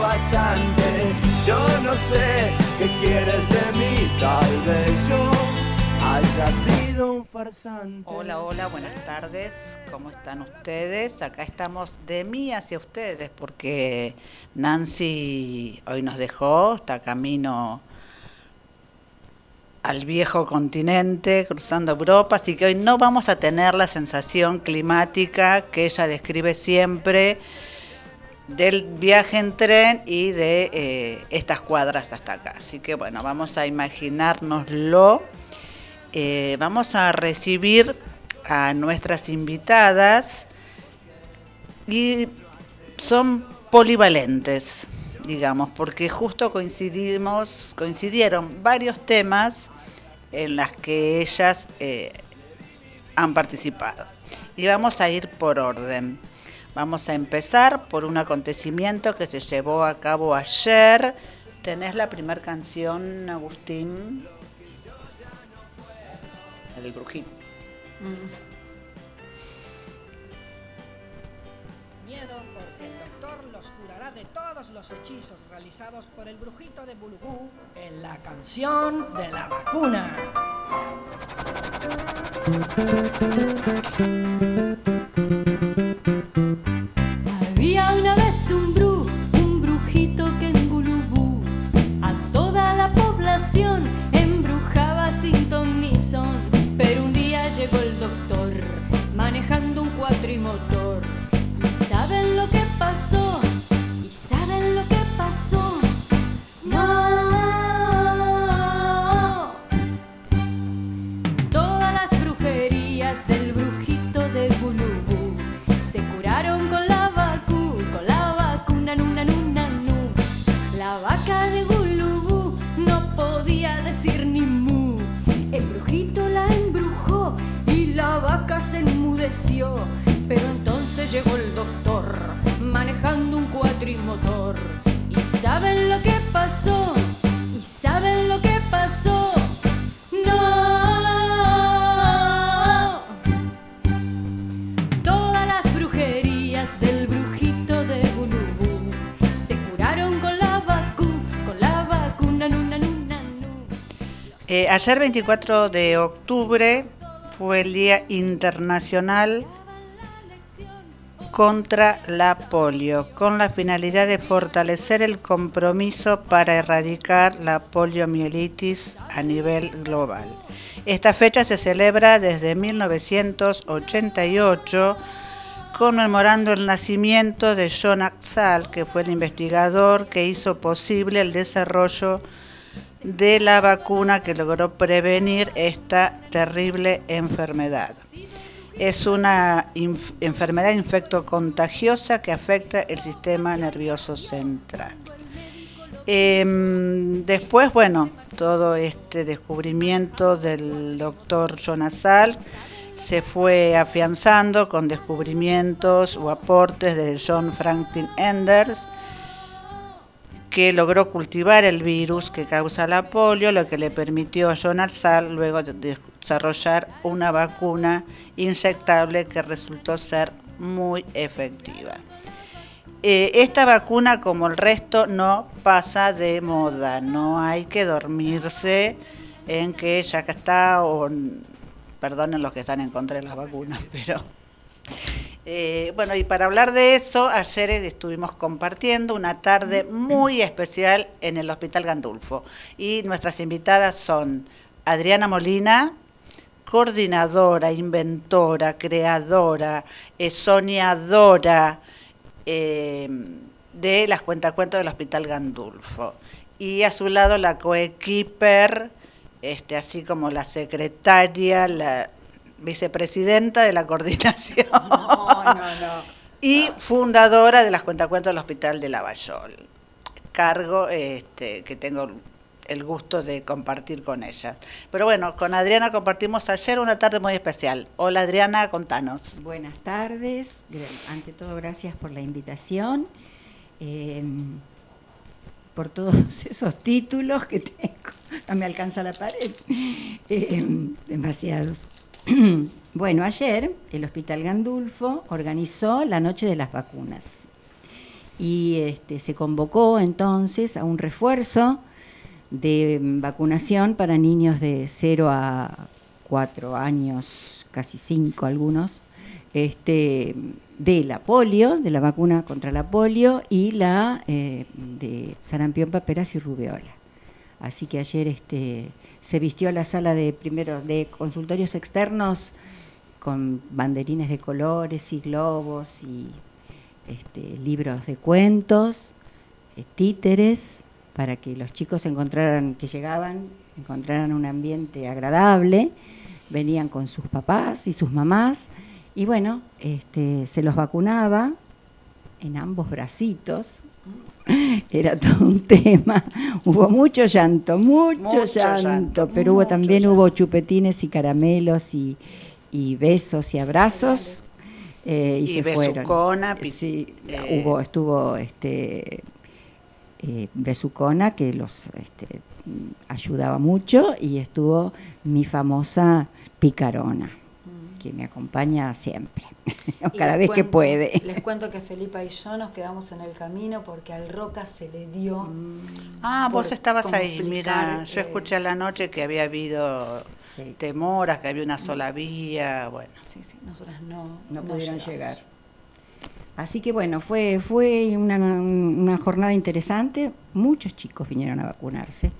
bastante. Yo no sé qué quieres de mí, tal vez yo haya sido un farsante. Hola, hola, buenas tardes. ¿Cómo están ustedes? Acá estamos de mí hacia ustedes porque Nancy hoy nos dejó, está camino al viejo continente, cruzando Europa, así que hoy no vamos a tener la sensación climática que ella describe siempre del viaje en tren y de eh, estas cuadras hasta acá. Así que bueno, vamos a imaginárnoslo. Eh, vamos a recibir a nuestras invitadas y son polivalentes, digamos, porque justo coincidimos, coincidieron varios temas en las que ellas eh, han participado. Y vamos a ir por orden. Vamos a empezar por un acontecimiento que se llevó a cabo ayer. ¿Tenés la primera canción, Agustín? El brujito. Miedo porque el doctor los curará de todos los hechizos realizados por el brujito de Bulugú en la canción de la vacuna. La Pero entonces llegó el doctor manejando un cuatrimotor. ¿Y saben lo que pasó? ¿Y saben lo que pasó? No. Todas las brujerías del brujito de Gulubú se curaron con la vacu, con la vacuna, nuna, nuna, nu. Eh, ayer 24 de octubre fue el Día Internacional contra la polio, con la finalidad de fortalecer el compromiso para erradicar la poliomielitis a nivel global. Esta fecha se celebra desde 1988 conmemorando el nacimiento de John Axal, que fue el investigador que hizo posible el desarrollo de la vacuna que logró prevenir esta terrible enfermedad. Es una inf- enfermedad infectocontagiosa que afecta el sistema nervioso central. Em, después, bueno, todo este descubrimiento del doctor Jonasal se fue afianzando con descubrimientos o aportes de John Franklin Enders, que logró cultivar el virus que causa la polio, lo que le permitió a John Alsal luego de desarrollar una vacuna inyectable que resultó ser muy efectiva. Eh, esta vacuna, como el resto, no pasa de moda, no hay que dormirse en que ya está, o perdonen los que están en contra de las vacunas, pero eh, bueno, y para hablar de eso, ayer estuvimos compartiendo una tarde muy especial en el Hospital Gandulfo. Y nuestras invitadas son Adriana Molina, coordinadora, inventora, creadora, eh, soñadora eh, de las cuentacuentos del Hospital Gandulfo. Y a su lado la coequiper, este, así como la secretaria, la vicepresidenta de la coordinación. Y fundadora de las cuentacuentos del Hospital de Lavallol. Cargo este, que tengo el gusto de compartir con ellas. Pero bueno, con Adriana compartimos ayer una tarde muy especial. Hola Adriana, contanos. Buenas tardes, ante todo gracias por la invitación, eh, por todos esos títulos que tengo, no me alcanza la pared, Eh, demasiados. Bueno, ayer el Hospital Gandulfo organizó la Noche de las Vacunas y este, se convocó entonces a un refuerzo de vacunación para niños de 0 a 4 años, casi 5 algunos, este, de la polio, de la vacuna contra la polio y la eh, de sarampión, paperas y rubeola. Así que ayer este, se vistió la sala de primero de consultorios externos con banderines de colores y globos y este, libros de cuentos, eh, títeres, para que los chicos encontraran, que llegaban, encontraran un ambiente agradable, venían con sus papás y sus mamás, y bueno, este, se los vacunaba en ambos bracitos. Era todo un tema. Hubo mucho llanto, mucho, llanto, pero hubo también hubo chupetines y caramelos y, y besos y abrazos. Eh, y, se besucona, sí, eh, hubo, estuvo este eh, Besucona que los este, ayudaba mucho y estuvo mi famosa picarona mm. que me acompaña siempre, cada vez que puede. Les cuento que Felipa y yo nos quedamos en el camino porque al Roca se le dio. Mm. Ah, vos estabas ahí, mira, yo escuché a la noche que había habido temoras, que había una sola vía, bueno. Sí, sí, nosotras no, no, pudieron llegar. Así que bueno, fue, fue una, una, jornada interesante. Muchos chicos vinieron a vacunarse,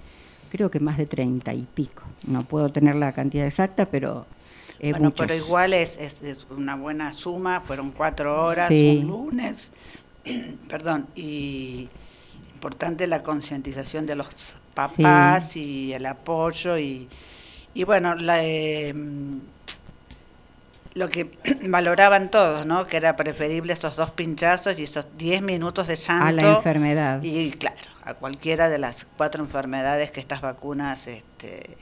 creo que más de treinta y pico. No puedo tener la cantidad exacta, pero... Eh, bueno, pero igual es, es, una buena suma, fueron cuatro horas, un lunes, perdón, y importante la concientización de los papás y el apoyo y y bueno, eh, lo que valoraban todos, ¿no? Que era preferible esos dos pinchazos y esos 10 minutos de llanto. A la enfermedad. Y claro, a cualquiera de las cuatro enfermedades que estas vacunas este,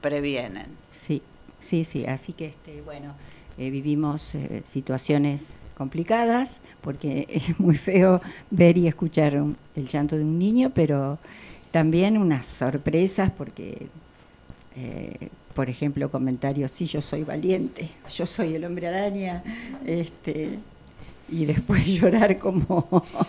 previenen. Sí, sí, sí. Así que, este, bueno, eh, vivimos eh, situaciones complicadas porque es muy feo ver y escuchar el llanto de un niño, pero también unas sorpresas porque eh, por ejemplo, comentarios, sí, yo soy valiente, yo soy el hombre araña, este, y después llorar como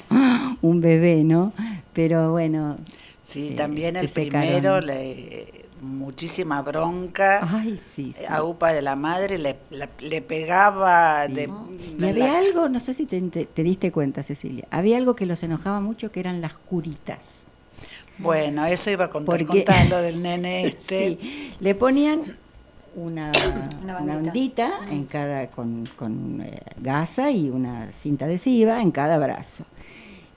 un bebé, ¿no? Pero bueno. Sí, también el primero, le, muchísima bronca. Ay, sí, A UPA de la madre le, le, pegaba. De, y había algo, no sé si te, te, diste cuenta, Cecilia, había algo que los enojaba mucho que eran las curitas. Bueno, eso iba a contar, lo del nene este. sí, le ponían una, una, ondita en cada, con, con eh, gasa y una cinta adhesiva en cada brazo.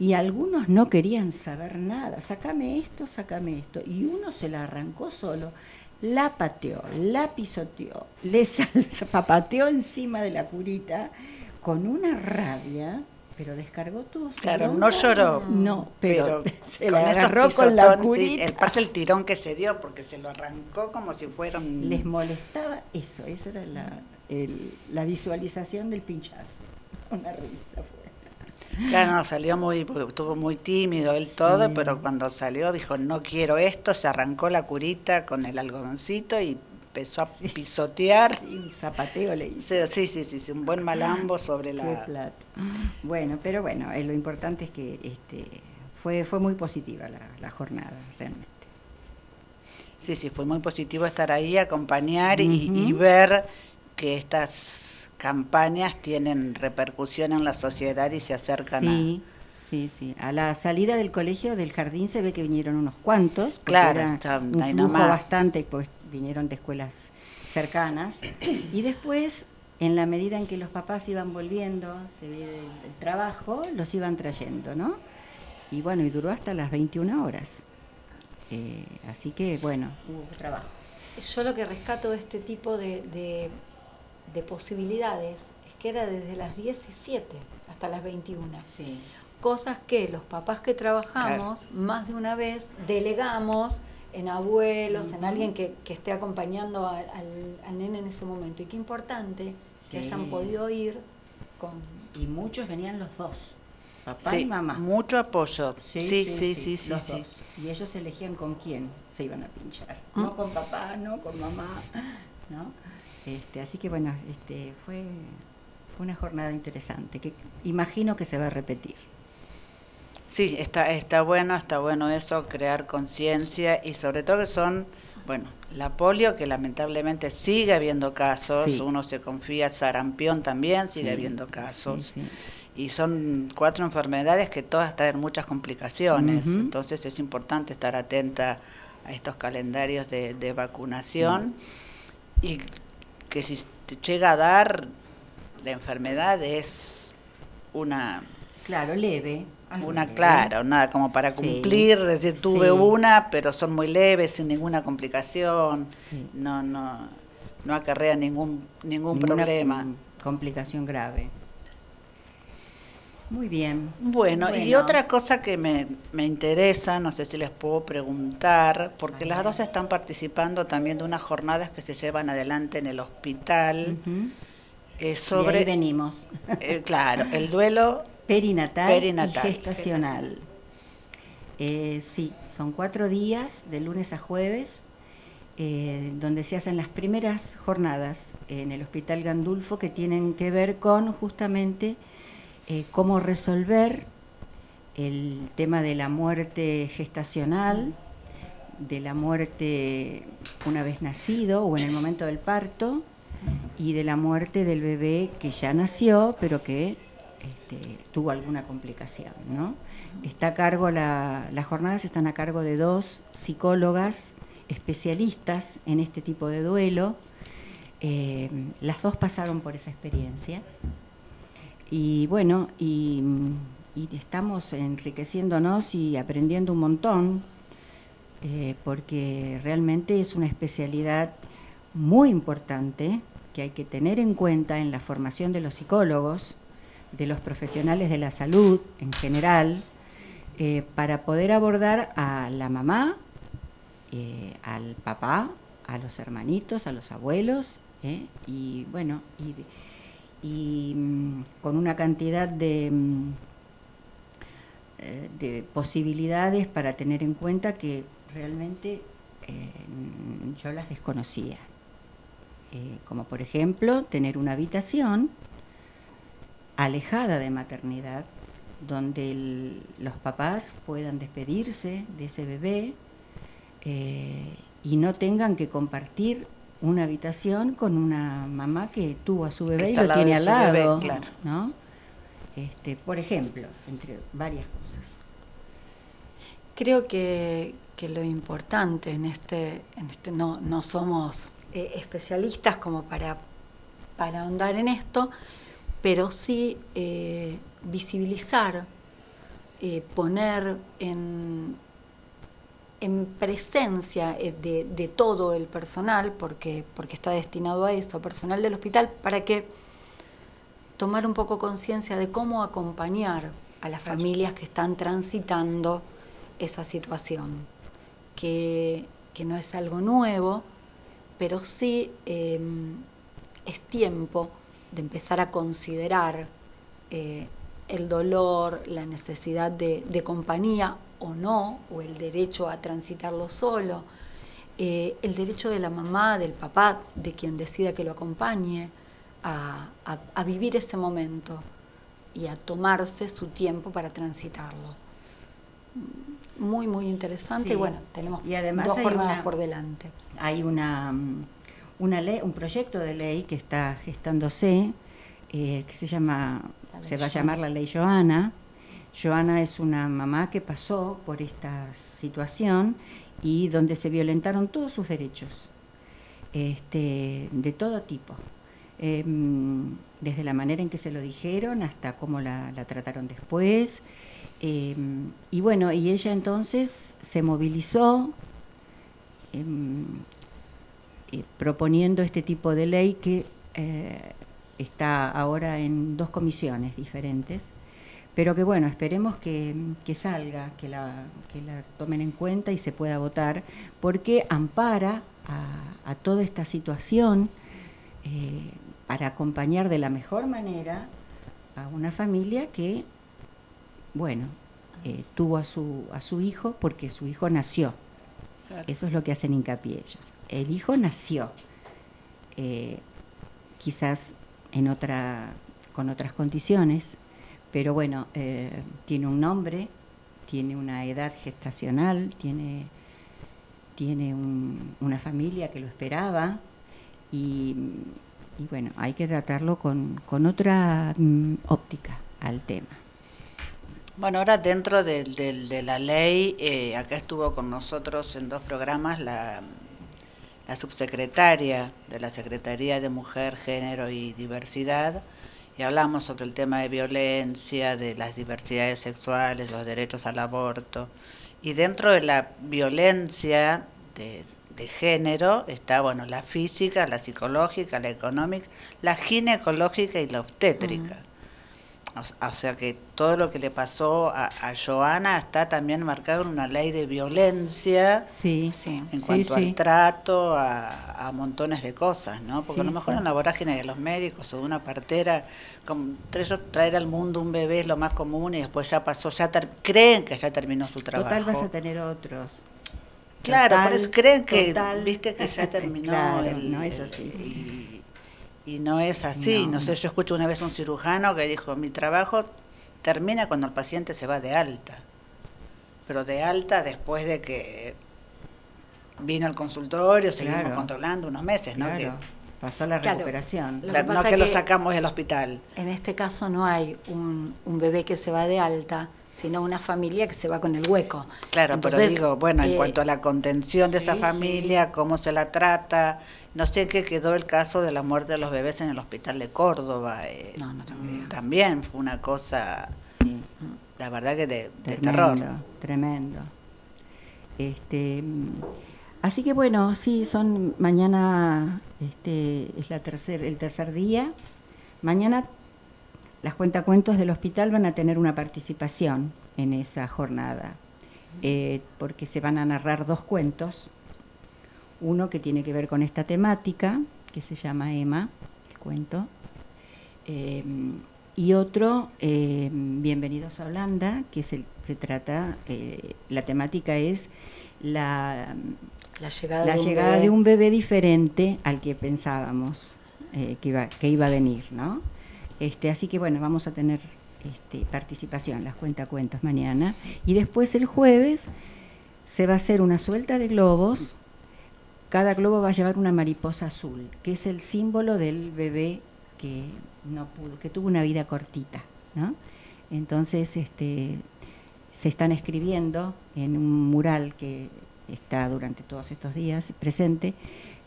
Y algunos no querían saber nada, sacame esto, sacame esto. Y uno se la arrancó solo, la pateó, la pisoteó, le papateó encima de la curita con una rabia pero descargó todo Claro, no lloró. No, pero, se la agarró con la curita. el parte del tirón que se dio porque se lo arrancó como si fueran les molestaba eso, esa era la la visualización del pinchazo. Una risa fue. Claro, no, salió muy, porque estuvo muy tímido él todo, pero cuando salió dijo, no quiero esto, se arrancó la curita con el algodoncito y empezó a pisotear. Sí, un zapateo le hizo. Sí, sí, sí, sí, un buen malambo sobre la... Bueno, pero bueno, eh, lo importante es que este, fue, fue muy positiva la, jornada, realmente. Sí, sí, fue muy positivo estar ahí, acompañar y, ver que estas campañas tienen repercusión en la sociedad y se acercan sí. Sí, sí. A la salida del colegio, del jardín, se ve que vinieron unos cuantos. Claro, está, un flujo bastante, pues vinieron de escuelas cercanas. Y después, en la medida en que los papás iban volviendo, se ve el, trabajo, los iban trayendo, ¿no? Y bueno, y duró hasta las 21 horas. Eh, así que, bueno, hubo trabajo. Yo lo que rescato de este tipo de, de, posibilidades es que era desde las 17 hasta las 21. Sí. Cosas que los papás que trabajamos más de una vez delegamos en abuelos, en alguien que, esté acompañando al, al, nene en ese momento. Y qué importante que hayan podido ir con... Y muchos venían los dos, papá y mamá. Mucho apoyo. Sí, sí, sí, sí, sí, Y ellos elegían con quién se iban a pinchar. ¿Mm? No con papá, no con mamá, ¿no? Este, así que bueno, este, fue, fue una jornada interesante que imagino que se va a repetir. Sí, está, está bueno, está bueno eso, crear conciencia y sobre todo que son, bueno, la polio que lamentablemente sigue habiendo casos, Sí. uno se confía, sarampión también sigue Sí, habiendo casos. sí. Y son cuatro enfermedades que todas traen muchas complicaciones, entonces es importante estar atenta a estos calendarios de, de vacunación y que si te llega a dar la enfermedad es una Claro, leve. una, leve. claro, nada como para Sí. cumplir, es decir, tuve Sí. una, pero son muy leves, sin ninguna complicación, Sí. no, no, no acarrea ningún, ningún Ninguna problema. com- complicación grave. Muy bien. Bueno, y otra cosa que me, me interesa, no sé si les puedo preguntar, porque las dos están participando también de unas jornadas que se llevan adelante en el hospital eh, De ahí sobre, venimos. eh, claro, el duelo Perinatal, Perinatal. y gestacional. Eh, sí, son cuatro días, de lunes a jueves, eh, donde se hacen las primeras jornadas en el Hospital Gandulfo que tienen que ver con justamente eh, cómo resolver el tema de la muerte gestacional, de la muerte una vez nacido o en el momento del parto y de la muerte del bebé que ya nació pero que este, tuvo alguna complicación. Está a cargo, la- las jornadas están a cargo de dos psicólogas especialistas en este tipo de duelo. Eh, las dos pasaron por esa experiencia. Y bueno, y, y estamos enriqueciéndonos y aprendiendo un montón, eh, porque realmente es una especialidad muy importante que hay que tener en cuenta en la formación de los psicólogos, de los profesionales de la salud en general, eh, para poder abordar a la mamá, eh, al papá, a los hermanitos, a los abuelos, y bueno, y, y, mm, con una cantidad de, mm, eh, de posibilidades para tener en cuenta que realmente eh, yo las desconocía. Eh, como por ejemplo tener una habitación alejada de maternidad, donde los papás puedan despedirse de ese bebé y no tengan que compartir una habitación con una mamá que tuvo a su bebé y al lo tiene al bebé, lado, claro. ¿no? Este, por ejemplo, entre varias cosas. Creo que, que lo importante en este, en este no, no somos eh, especialistas como para, para ahondar en esto, pero sí eh, visibilizar, eh, poner en, en presencia eh, de, de todo el personal, porque, porque está destinado a eso, personal del hospital, para que tomar un poco conciencia de cómo acompañar a las familias que están transitando esa situación, que, que no es algo nuevo, pero sí eh, es tiempo de empezar a considerar eh, el dolor, la necesidad de, de compañía o no, o el derecho a transitarlo solo, eh, el derecho de la mamá, del papá, de quien decida que lo acompañe, a, a- a vivir ese momento y a tomarse su tiempo para transitarlo. Muy, muy interesante Sí. y bueno, tenemos Y además dos hay jornadas una- por delante. hay una, mm, una ley, un proyecto de ley que está gestándose, eh, que se llama, se va a llamar la ley Joana. Joana es una mamá que pasó por esta situación y donde se violentaron todos sus derechos, este, de todo tipo. Mm, desde la manera en que se lo dijeron hasta cómo la, trataron después. Eh, y bueno, y ella entonces se movilizó em, eh, proponiendo este tipo de ley que eh, está ahora en dos comisiones diferentes, pero que bueno, esperemos que, que salga, que la, que la tomen en cuenta y se pueda votar, porque ampara a, a toda esta situación eh, para acompañar de la mejor manera a una familia que, bueno, eh, tuvo a su, a su hijo porque su hijo nació. Eso es lo que hacen hincapié ellos. El hijo nació, eh, quizás en otra, con otras condiciones, pero bueno, eh, tiene un nombre tiene una edad gestacional, tiene, tiene un- una familia que lo esperaba y, bueno, hay que tratarlo con, con otra mm, óptica al tema. Bueno, ahora dentro de, de- de la ley, eh, acá estuvo con nosotros en dos programas la, la subsecretaria de la Secretaría de Mujer, Género y Diversidad, y hablamos sobre el tema de violencia, de las diversidades sexuales, los derechos al aborto. Y dentro de la violencia de, de género está, bueno, la física, la psicológica, la económica, la ginecológica y la obstétrica. O sea que todo lo que le pasó a, a Joana está también marcado en una ley de violencia Sí, Sí. en cuanto sí. al trato, a, a montones de cosas, ¿no? Porque a lo mejor sí. en la vorágine de los médicos o de una partera, como traer al mundo un bebé es lo más común y después ya pasó, ya ter- creen que ya terminó su trabajo. Total vas a tener otros. Claro, Total, por eso creen que, total. viste, que ya terminó. Claro, el- no es el- así. Y, y no es así. No. No. sé, yo escucho una vez a un cirujano que dijo, mi trabajo termina cuando el paciente se va de alta. Pero de alta después de que vino al consultorio, seguimos Claro. controlando unos meses, ¿no? Claro, Que, pasó la Claro. recuperación. Lo que no pasa que lo que- sacamos del hospital. En este caso no hay un, un bebé que se va de alta, sino una familia que se va con el hueco. Claro, pero Entonces, digo, bueno, en eh, cuanto a la contención de esa sí, familia, cómo se la trata, no sé qué quedó el caso de la muerte de los bebés en el hospital de Córdoba. eh, No, no tengo idea. También fue una cosa, Sí, la verdad que de, de tremendo, terror. tremendo. Este, así que bueno, sí, son mañana este es la tercer, el tercer día. Mañana las cuentacuentos del hospital van a tener una participación en esa jornada, eh, porque se van a narrar dos cuentos. Uno que tiene que ver con esta temática, que se llama Emma, el cuento, eh, y otro, eh, Bienvenidos a Holanda, que se, se trata, la temática es la, La llegada, la de, un llegada bebé. de un bebé diferente al que pensábamos que, iba, que iba a venir, ¿no? Este, así que bueno, vamos a tener este, participación, las cuentacuentos mañana. Y después el jueves se va a hacer una suelta de globos. Cada globo va a llevar una mariposa azul, que es el símbolo del bebé que no pudo, que tuvo una vida cortita. Entonces, este, se están escribiendo en un mural que está durante todos estos días presente,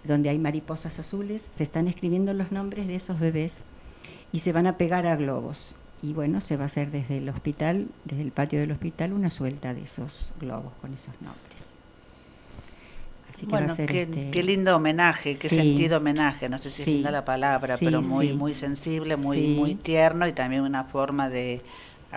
donde hay mariposas azules, se están escribiendo los nombres de esos bebés y se van a pegar a globos. Y bueno, se va a hacer desde el hospital, desde el patio del hospital, una suelta de esos globos con esos nombres. Así que va Bueno, a ser qué, este- qué lindo homenaje, qué Sí. sentido homenaje, no sé si es Sí. linda la palabra, Sí, pero muy, muy sensible, muy, muy tierno y también una forma de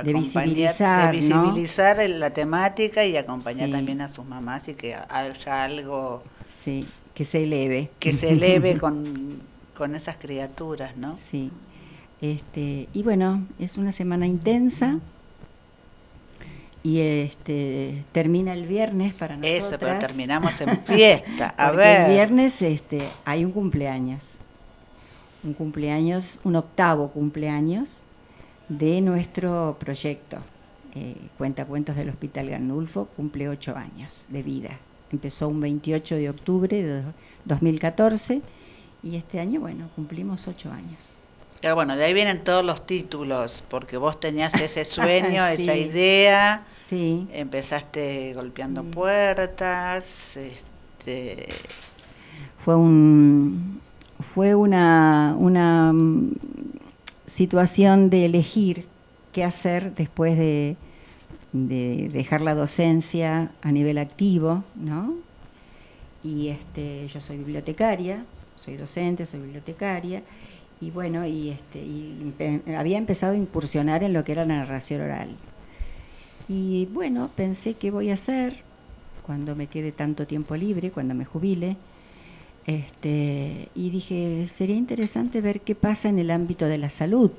De visibilizar, de ¿no? visibilizar el- la temática y acompañar Sí. también a sus mamás y que haya algo Sí, que se eleve. que se eleve con, con esas criaturas, ¿no? Sí. Este, y bueno, es una semana intensa. Y este termina el viernes para nosotras. Eso, pero terminamos en fiesta. A ver. el viernes este, hay un cumpleaños. Un cumpleaños, un octavo cumpleaños de nuestro proyecto. Eh, Cuenta Cuentos del Hospital Gandulfo cumple ocho años de vida. Empezó un 28 de octubre de 2014 y este año, bueno, cumplimos ocho años. Pero bueno, de ahí vienen todos los títulos, porque vos tenías ese sueño, Sí. esa idea, Sí, empezaste golpeando puertas, este, fue un fue una, una mm, situación de elegir qué hacer después de, de dejar la docencia a nivel activo, ¿no? Y este, yo soy bibliotecaria, soy docente, soy bibliotecaria, y bueno, y este, había empezado a incursionar en lo que era la narración oral. Y bueno, pensé qué voy a hacer cuando me quede tanto tiempo libre, cuando me jubile. Este, y dije, sería interesante ver qué pasa en el ámbito de la salud,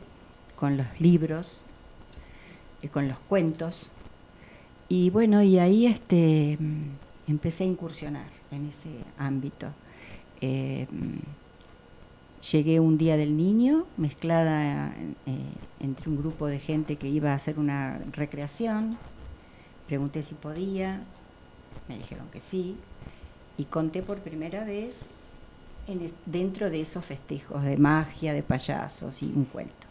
con los libros, y con los cuentos. Y bueno, y ahí este, mm, empecé a incursionar en ese ámbito. Eh, mm, llegué un día del niño, mezclada eh, entre un grupo de gente que iba a hacer una recreación, pregunté si podía, me dijeron que sí, y conté por primera vez dentro de esos festejos de magia, de payasos y un cuento.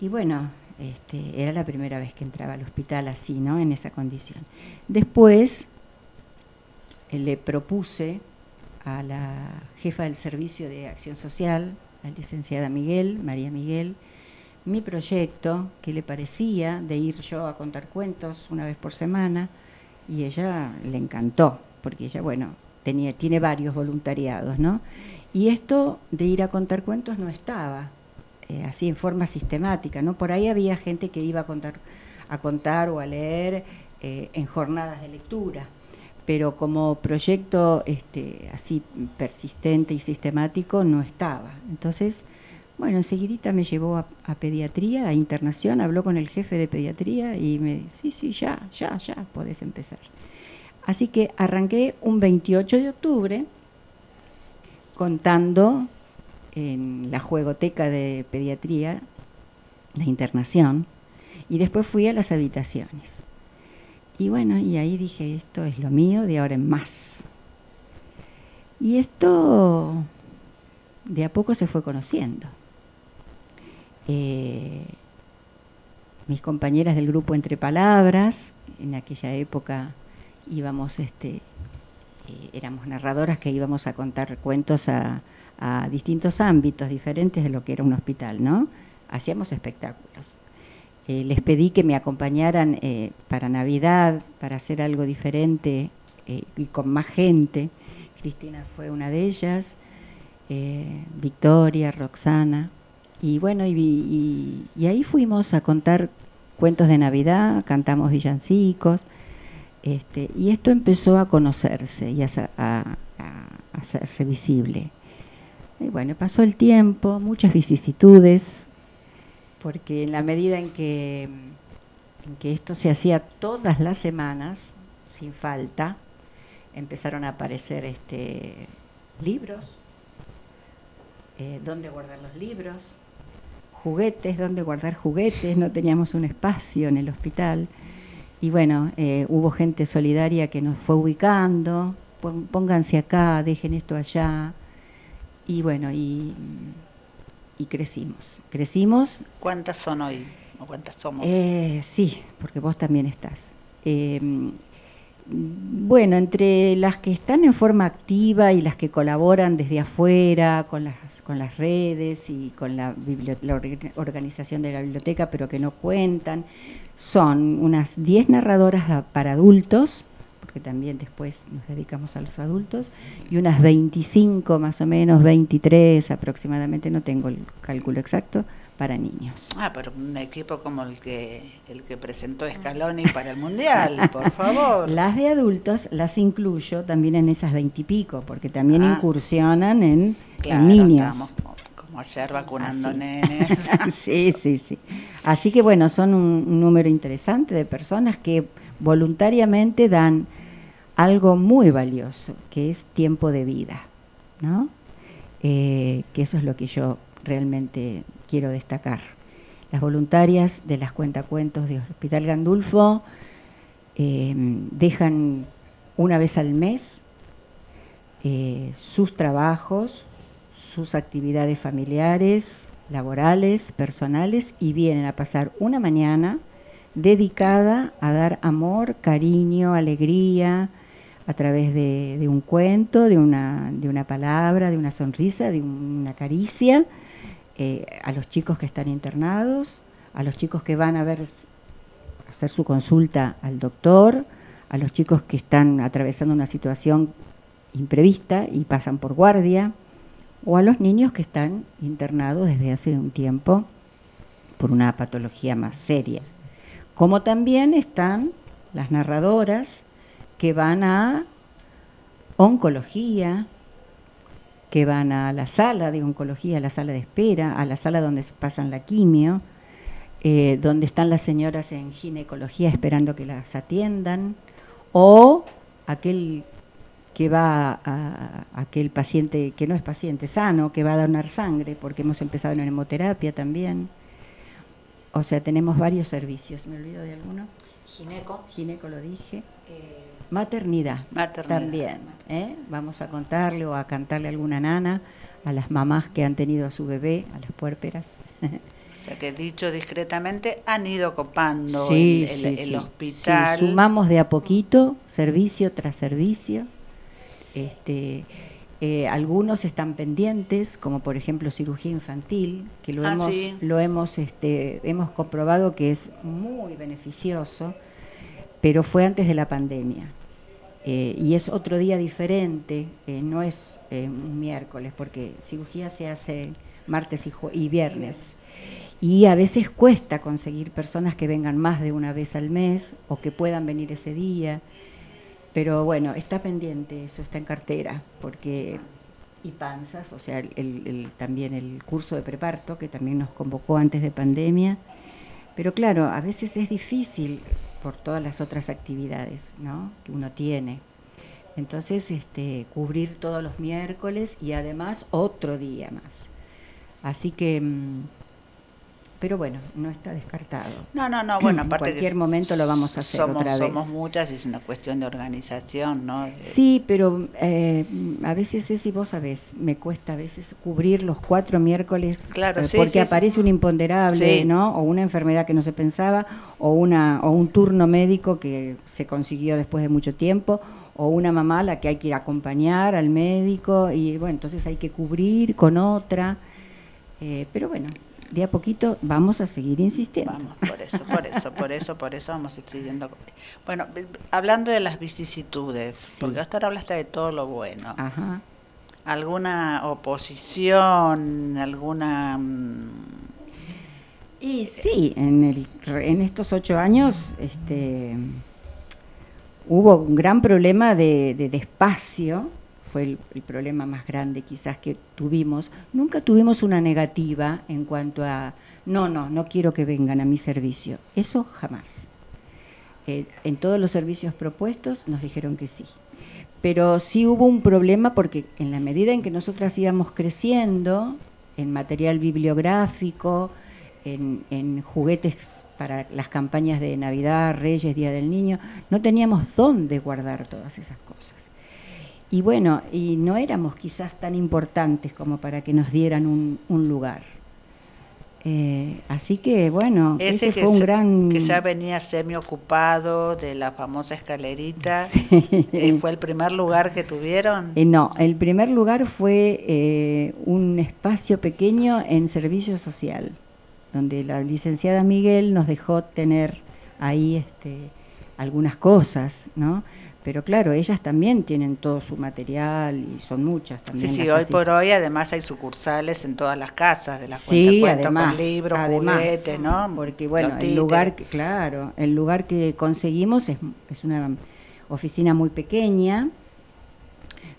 Y bueno, este, era la primera vez que entraba al hospital así, ¿no? En esa condición. Después eh, le propuse a la jefa del Servicio de Acción Social, la licenciada Miguel, María Miguel, mi proyecto, que le parecía de ir yo a contar cuentos una vez por semana, y ella le encantó, porque ella, bueno, tenía, tiene varios voluntariados, ¿no? Y esto de ir a contar cuentos no estaba eh, así en forma sistemática, ¿no? Por ahí había gente que iba a contar, a contar o a leer eh, en jornadas de lectura, pero como proyecto este, así persistente y sistemático no estaba. Entonces, bueno, enseguidita me llevó a, a pediatría, a internación, habló con el jefe de pediatría y me dice, sí, sí, ya, ya, ya, podés empezar. Así que arranqué un 28 de octubre contando en la juegoteca de pediatría, la internación, y después fui a las habitaciones. Y bueno, y ahí dije, esto es lo mío de ahora en más. Y esto de a poco se fue conociendo. Eh, mis compañeras del grupo Entre Palabras, en aquella época íbamos, este, eh, éramos narradoras que íbamos a contar cuentos a, a distintos ámbitos diferentes de lo que era un hospital, ¿no? Hacíamos espectáculos. Eh, les pedí que me acompañaran eh, para Navidad, para hacer algo diferente eh, y con más gente. Cristina fue una de ellas, Victoria, Roxana. Y bueno, y, ahí fuimos a contar cuentos de Navidad, cantamos villancicos. Este, y esto empezó a conocerse y a- a hacerse visible. Y bueno, pasó el tiempo, muchas vicisitudes, porque en la medida en que, en que esto se hacía todas las semanas, sin falta, empezaron a aparecer este, libros, eh, dónde guardar los libros, juguetes, dónde guardar juguetes, no teníamos un espacio en el hospital. Y bueno, eh, hubo gente solidaria que nos fue ubicando, pónganse acá, dejen esto allá. Y bueno, y, y crecimos. Crecimos ¿Cuántas son hoy? ¿O cuántas somos? eh, sí, porque vos también estás. Eh, bueno, entre las que están en forma activa y las que colaboran desde afuera con las, con las redes y con la, la orga- organización de la biblioteca, pero que no cuentan, son unas 10 narradoras para adultos, porque también después nos dedicamos a los adultos, y unas 25 más o menos, 23 aproximadamente, no tengo el cálculo exacto, para niños. Ah, pero un equipo como el que el que presentó Scaloni para el Mundial, por favor. Las de adultos las incluyo también en esas veintipico, porque también Ah. incursionan en, en Claro, niños. Estamos como, como ayer vacunando Así. nenes. sí, sí, sí. Así que bueno, son un, un número interesante de personas que voluntariamente dan algo muy valioso, que es tiempo de vida, ¿no? Eh, que eso es lo que yo realmente quiero destacar. Las voluntarias de las cuentacuentos de Hospital Gandulfo eh, dejan una vez al mes eh, sus trabajos, sus actividades familiares, laborales, personales y vienen a pasar una mañana dedicada a dar amor, cariño, alegría a través de, de un cuento, de una, de una palabra, de una sonrisa, de una caricia, eh, a los chicos que están internados, a los chicos que van a ver hacer su consulta al doctor, a los chicos que están atravesando una situación imprevista y pasan por guardia, o a los niños que están internados desde hace un tiempo por una patología más seria. Como también están las narradoras que van a oncología, que van a la sala de oncología, a la sala de espera, a la sala donde se pasan la quimio, eh, donde están las señoras en ginecología esperando que las atiendan, o aquel que va a, a- aquel paciente que no es paciente sano, que va a donar sangre, porque hemos empezado en hemoterapia también. O sea, tenemos varios servicios. ¿Me olvido de alguno? Gineco. Gineco lo dije. eh, Maternidad, Maternidad. también. ¿eh? Vamos a contarle o a cantarle a alguna nana a las mamás que han tenido a su bebé, a las puérperas. O sea que dicho discretamente, han ido copando Sí, el, sí, el sí. hospital. Sumamos de a poquito, servicio tras servicio. Este, eh, algunos están pendientes, como por ejemplo cirugía infantil, que lo Ah, hemos, lo hemos, este, hemos comprobado que es muy beneficioso, pero fue antes de la pandemia. Eh, y es otro día diferente, eh, no es eh, un miércoles, porque cirugía se hace martes y, y viernes. Y a veces cuesta conseguir personas que vengan más de una vez al mes o que puedan venir ese día. Pero bueno, está pendiente, eso está en cartera, porque y panzas, o sea, el- el- también el curso de preparto que también nos convocó antes de pandemia. Pero claro, a veces es difícil por todas las otras actividades ¿no? que uno tiene. Entonces, este, cubrir todos los miércoles y además otro día más. Así que, mm, pero bueno, no está descartado. No, no, no, bueno, En aparte cualquier que momento lo vamos a hacer somos, otra vez. Somos muchas es una cuestión de organización, ¿no? Eh, Sí, pero eh, a veces es, y vos sabés, me cuesta a veces cubrir los cuatro miércoles Claro, eh, sí, porque sí, sí. aparece un imponderable. ¿no? O una enfermedad que no se pensaba, o una o un turno médico que se consiguió después de mucho tiempo, o una mamá a la que hay que ir a acompañar al médico y bueno, entonces hay que cubrir con otra. Eh, pero bueno, de a poquito vamos a seguir insistiendo. Vamos, por eso, por eso, por eso, por eso vamos siguiendo. Bueno, hablando de las vicisitudes, Sí. porque hasta ahora hablaste de todo lo bueno. Ajá. ¿Alguna oposición, alguna... mm, Y sí, en, el, en estos ocho años este, hubo un gran problema de, de, de espacio, fue el, problema más grande quizás que tuvimos. Nunca tuvimos una negativa en cuanto a, no, no, no quiero que vengan a mi servicio. Eso jamás. Eh, en todos los servicios propuestos nos dijeron que sí. Pero sí hubo un problema porque en la medida en que nosotras íbamos creciendo, en material bibliográfico, en juguetes para las campañas de Navidad, Reyes, Día del Niño, no teníamos dónde guardar todas esas cosas. Y bueno, y no éramos quizás tan importantes como para que nos dieran un, un lugar. Eh, así que bueno, ese, que, fue un se- gran... que ya venía semi ocupado de la famosa escalerita, Sí. eh, fue el primer lugar que tuvieron. Eh, no, el primer lugar fue eh, un espacio pequeño en servicio social, donde la licenciada Miguel nos dejó tener ahí este, algunas cosas, ¿no? Pero claro, ellas también tienen todo su material y son muchas Sí, también. sí, las hoy así- por hoy además hay sucursales en todas las casas de la Sí, cuenta además, con libros, además, juguetes, ¿no? Porque bueno, el lugar, que- claro, el lugar que conseguimos es, es una oficina muy pequeña,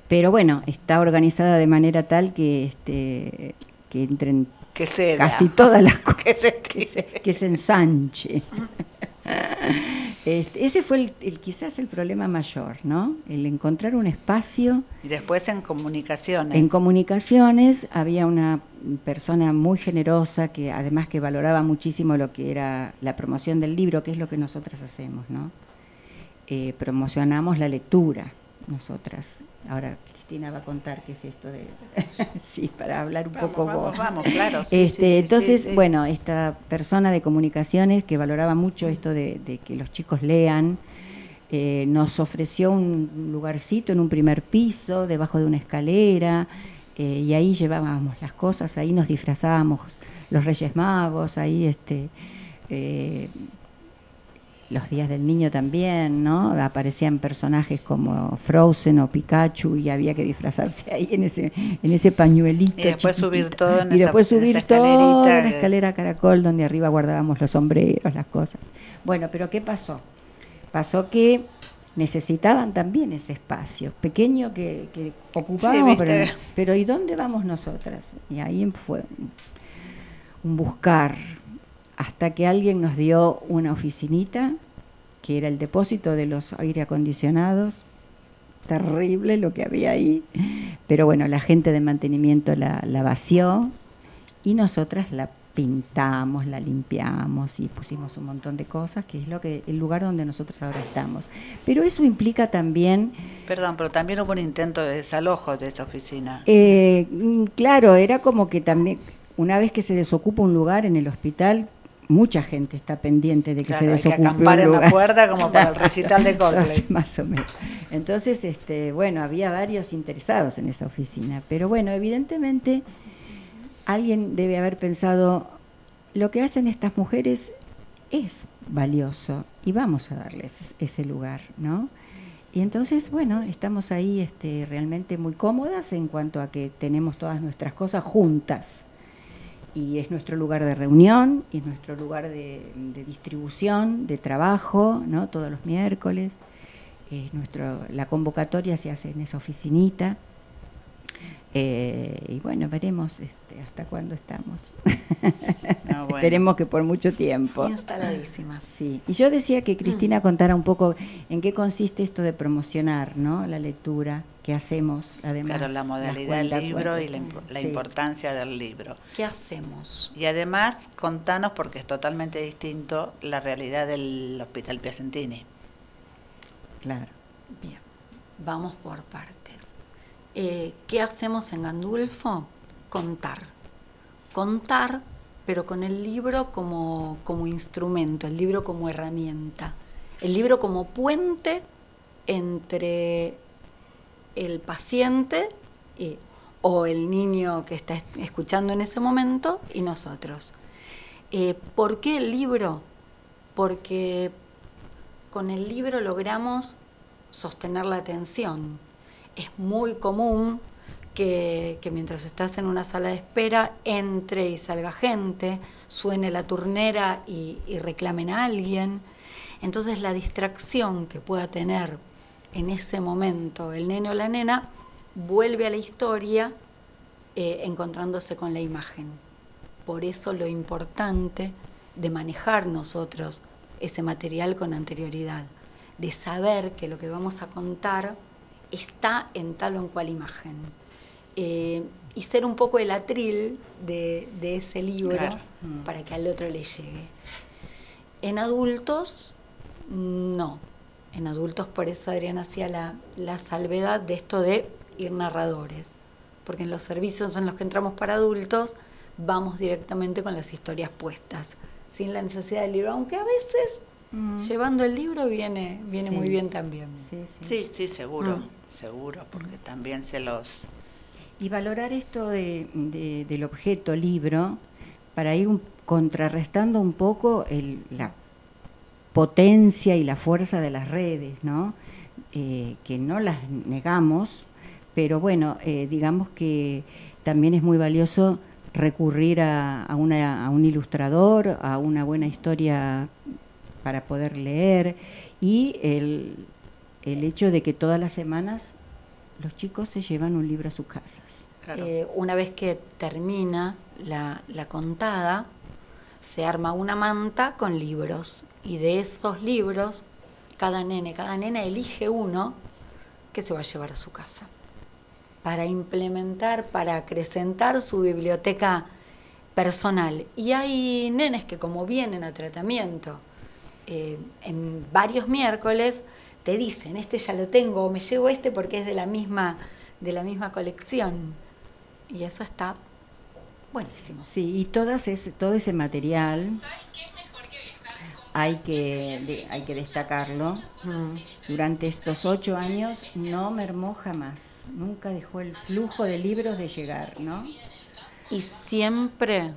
pero bueno, está organizada de manera tal que este que entren que casi todas las cosas, que se que se, que se ensanche. Este, ese fue el, el- quizás el problema mayor, ¿no? El encontrar un espacio y después en comunicaciones. en comunicaciones había una persona muy generosa que además que valoraba muchísimo lo que era la promoción del libro, que es lo que nosotras hacemos, ¿no? Eh, promocionamos la lectura, nosotras. Ahora Cristina va a contar qué es esto de... sí, para hablar un Vamos, poco vamos, vos. vamos, claro. sí, Este, sí, entonces, sí. bueno, esta persona de comunicaciones que valoraba mucho esto de, de que los chicos lean, eh, nos ofreció un lugarcito en un primer piso, debajo de una escalera, eh, y ahí llevábamos las cosas, ahí nos disfrazábamos los Reyes Magos, ahí este, eh, los días del niño también, ¿no? Aparecían personajes como Frozen o Pikachu y había que disfrazarse ahí en ese, en ese pañuelito. Y después subir todo en Y esa- después esa subir toda la escalera caracol donde arriba guardábamos los sombreros, las cosas. Bueno, pero ¿qué pasó? Pasó que necesitaban también ese espacio pequeño que, que ocupábamos, pero, pero ¿y dónde vamos nosotras? Y ahí fue un buscar hasta que alguien nos dio una oficinita que era el depósito de los aire acondicionados. Terrible lo que había ahí. Pero bueno, la gente de mantenimiento la, la vació y nosotras la pintamos, la limpiamos y pusimos un montón de cosas, que es lo que el lugar donde nosotros ahora estamos. Pero eso implica también Perdón, pero también hubo un intento de desalojo de esa oficina. Eh, mm, claro, era como que también, una vez que se desocupa un lugar en el hospital, mucha gente está pendiente de que Claro, se hay que desocupe acampar en la puerta como para el recital de Coldplay. Entonces, más o menos. Entonces, este, bueno, había varios interesados en esa oficina, pero bueno, evidentemente alguien debe haber pensado, lo que hacen estas mujeres es valioso y vamos a darles ese lugar, ¿no? Y entonces, bueno, estamos ahí este, realmente muy cómodas en cuanto a que tenemos todas nuestras cosas juntas. Y es nuestro lugar de reunión, y es nuestro lugar de, de distribución, de trabajo, ¿no? Todos los miércoles. Es nuestro, la convocatoria se hace en esa oficinita. Eh, y bueno, veremos este, hasta cuándo estamos. No, bueno. Esperemos que por mucho tiempo. Instaladísimas. Sí, y yo decía que Cristina contara un poco en qué consiste esto de promocionar ¿no? la lectura que hacemos, además. Claro, la modalidad del cuentas- libro y la, impo- la Sí. importancia del libro. ¿Qué hacemos? Y además, contanos, porque es totalmente distinto, la realidad del Hospital Piacentini. Claro. Bien, vamos por partes. Eh, ¿Qué hacemos en Gandulfo? Contar. Contar, pero con el libro como, como instrumento, el libro como herramienta, el libro como puente entre el paciente o el niño que está es- escuchando en ese momento y nosotros. Eh, ¿Por qué el libro? Porque con el libro logramos sostener la atención. Es muy común que, mientras estás en una sala de espera entre y salga gente, suene la turnera y reclamen a alguien. Entonces la distracción que pueda tener en ese momento el nene o la nena vuelve a la historia eh, encontrándose con la imagen. Por eso lo importante de manejar nosotros ese material con anterioridad, de saber que lo que vamos a contar está en tal o en cual imagen. Eh, y ser un poco el atril de, de ese libro Claro. para que al otro le llegue. En adultos, no. En adultos, por eso Adriana hacía la, la salvedad de esto de ir narradores. Porque en los servicios en los que entramos para adultos, vamos directamente con las historias puestas, sin la necesidad del libro, aunque a veces llevando el libro viene, viene Sí. muy bien también. Sí, sí. Sí, sí, seguro, Mm. seguro, porque también se los... Y valorar esto de- de- del objeto libro para ir un- contrarrestando un poco el- la potencia y la fuerza de las redes, ¿no? Eh, que no las negamos, pero bueno, eh, digamos que también es muy valioso recurrir a, a una- a un ilustrador, a una buena historia para poder leer y el, el hecho de que todas las semanas los chicos se llevan un libro a sus casas. Claro. Eh, una vez que termina la, la contada, se arma una manta con libros y de esos libros cada nene, cada nena elige uno que se va a llevar a su casa para implementar, para acrecentar su biblioteca personal. Y hay nenes que como vienen a tratamiento eh, en varios miércoles, te dicen, este ya lo tengo, o me llevo este porque es de la misma, de la misma colección. Y eso está buenísimo. Sí, y todas ese, todo ese material hay que, de- hay que destacarlo. Mm. Durante estos ocho años no mermó jamás, nunca dejó el flujo de libros de llegar, ¿no? Y siempre,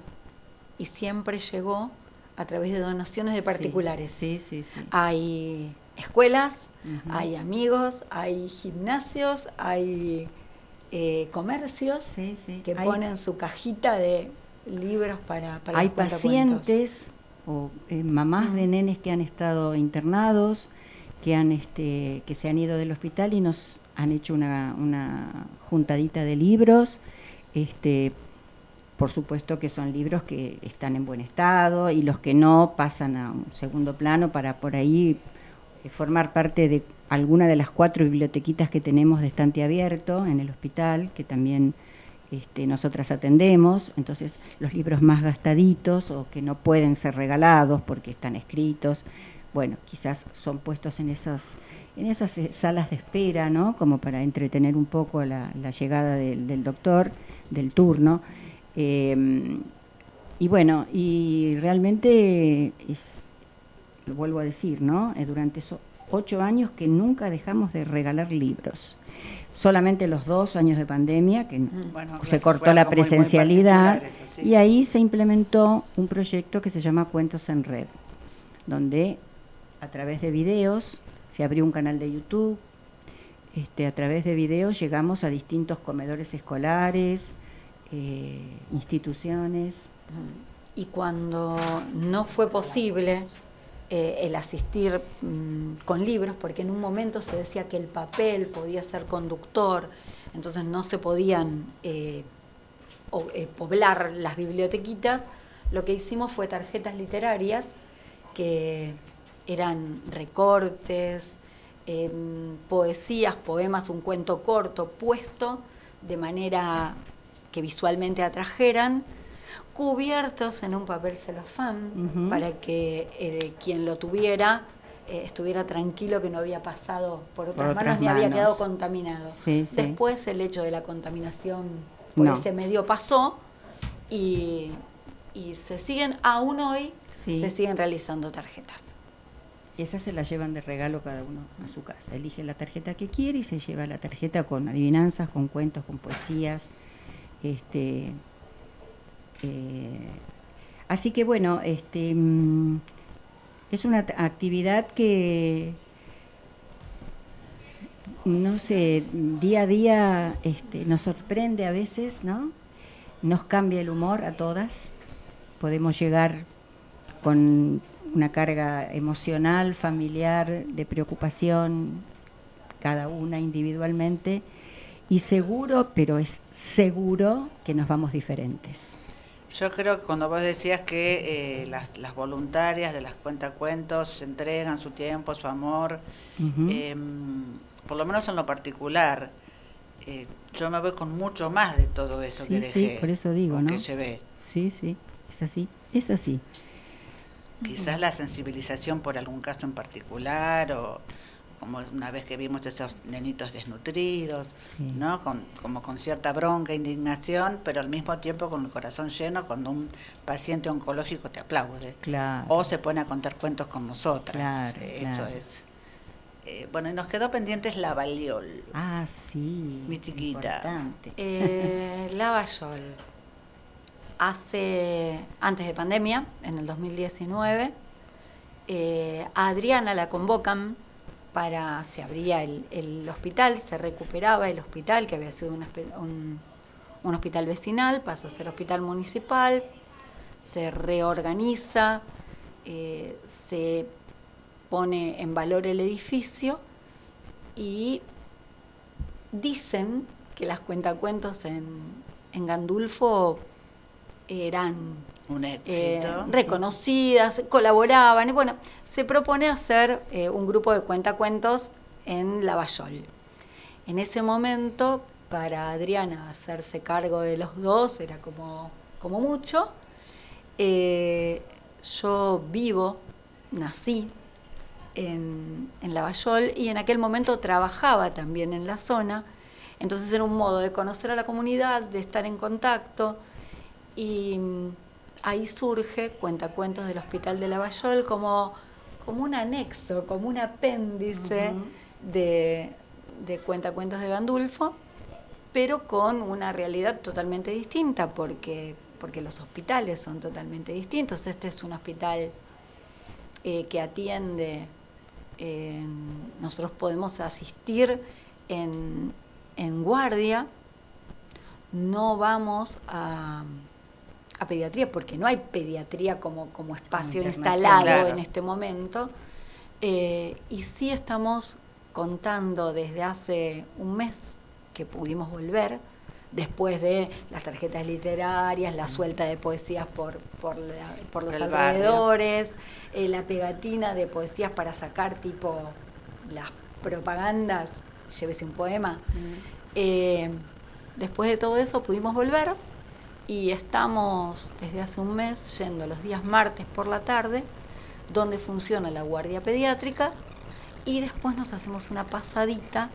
y siempre llegó a través de donaciones de particulares. Sí, sí, sí. Hay escuelas, hay amigos, hay gimnasios, hay eh, comercios Sí, sí. que Hay- ponen su cajita de libros para, para Hay pacientes o eh, mamás de nenes que han estado internados, que han este, que se han ido del hospital y nos han hecho una, una juntadita de libros. Este, por supuesto que son libros que están en buen estado y los que no pasan a un segundo plano para por ahí eh, formar parte de alguna de las cuatro bibliotequitas que tenemos de estante abierto en el hospital, que también este, nosotras atendemos, entonces los libros más gastaditos o que no pueden ser regalados porque están escritos, bueno, quizás son puestos en esas, en esas eh, salas de espera, ¿no? Como para entretener un poco la, llegada del, doctor, del turno. Eh, y bueno, y realmente es, lo vuelvo a decir, ¿no? Eh, durante esos ocho años que nunca dejamos de regalar libros solamente los dos años de pandemia, que bueno, se cortó la presencialidad, sí. y ahí se implementó un proyecto que se llama Cuentos en Red, donde a través de videos se abrió un canal de YouTube, este, a través de videos llegamos a distintos comedores escolares, eh, instituciones. Y cuando no fue posible eh, el asistir mmm, con libros, porque en un momento se decía que el papel podía ser conductor, entonces no se podían eh, eh, poblar las bibliotequitas, lo que hicimos fue tarjetas literarias que eran recortes, eh, poesías, poemas, un cuento corto puesto de manera que visualmente atrajeran, cubiertos en un papel celofán uh -huh. para que eh, quien lo tuviera eh, estuviera tranquilo que no había pasado por otras, por otras manos, ni había quedado contaminado. Sí, sí. Después el hecho de la contaminación por no. ese medio pasó y, y, se siguen, aún hoy, sí. se siguen realizando tarjetas. Y esas se las llevan de regalo cada uno a su casa. Elige la tarjeta que quiere y se lleva la tarjeta con adivinanzas, con cuentos, con poesías. Este, eh, así que bueno, este, mm, es una actividad que, no sé, día a día este, nos sorprende a veces, ¿no? Nos cambia el humor a todas. Podemos llegar con una carga emocional, familiar, de preocupación, cada una individualmente, y seguro, pero es seguro que nos vamos diferentes. Yo creo que cuando vos decías que eh, las, las, voluntarias de las cuentacuentos se entregan su tiempo, su amor, uh -huh. eh, por lo menos en lo particular, eh, yo me voy con mucho más de todo eso sí, que dejé. Sí, por eso digo, ¿no? Que llevé. Sí, sí, es así, es así. Quizás la sensibilización por algún caso en particular o como una vez que vimos esos nenitos desnutridos, sí. ¿no? Con, como con cierta bronca, indignación, pero al mismo tiempo con el corazón lleno cuando un paciente oncológico te aplaude. Claro. O se pone a contar cuentos con nosotras. Claro, eh, Eso claro. es. Eh, bueno, y nos quedó pendientes la Valiol. Ah, sí. Mi chiquita. Eh, la Valiol. Hace, antes de pandemia, en el 2019, eh, a Adriana la convocan para, se abría el, el, hospital, se recuperaba el hospital, que había sido un, un, un, hospital vecinal, pasa a ser hospital municipal, se reorganiza, eh, se pone en valor el edificio y dicen que las cuentacuentos en, en Gandulfo eran un éxito. Eh, reconocidas, colaboraban. Y bueno, se propone hacer eh, un grupo de cuentacuentos en Lavallol. En ese momento, para Adriana hacerse cargo de los dos era como, como mucho. Eh, yo vivo, nací en, en Lavallol y en aquel momento trabajaba también en la zona. Entonces era un modo de conocer a la comunidad, de estar en contacto y ahí surge Cuentacuentos del Hospital de Lavallol como, como un anexo, como un apéndice uh -huh. de, de Cuentacuentos de Gandulfo, pero con una realidad totalmente distinta, porque, porque los hospitales son totalmente distintos. Este es un hospital eh, que atiende, eh, nosotros podemos asistir en, en guardia, no vamos a a pediatría, porque no hay pediatría como, como espacio instalado claro. en este momento. Eh, y sí estamos contando desde hace un mes que pudimos volver, después de las tarjetas literarias, la suelta de poesías por, por, la, por los El alrededores, eh, la pegatina de poesías para sacar tipo las propagandas, llévese un poema. Mm. Eh, después de todo eso pudimos volver y estamos desde hace un mes yendo los días martes por la tarde, donde funciona la guardia pediátrica, y después nos hacemos una pasadita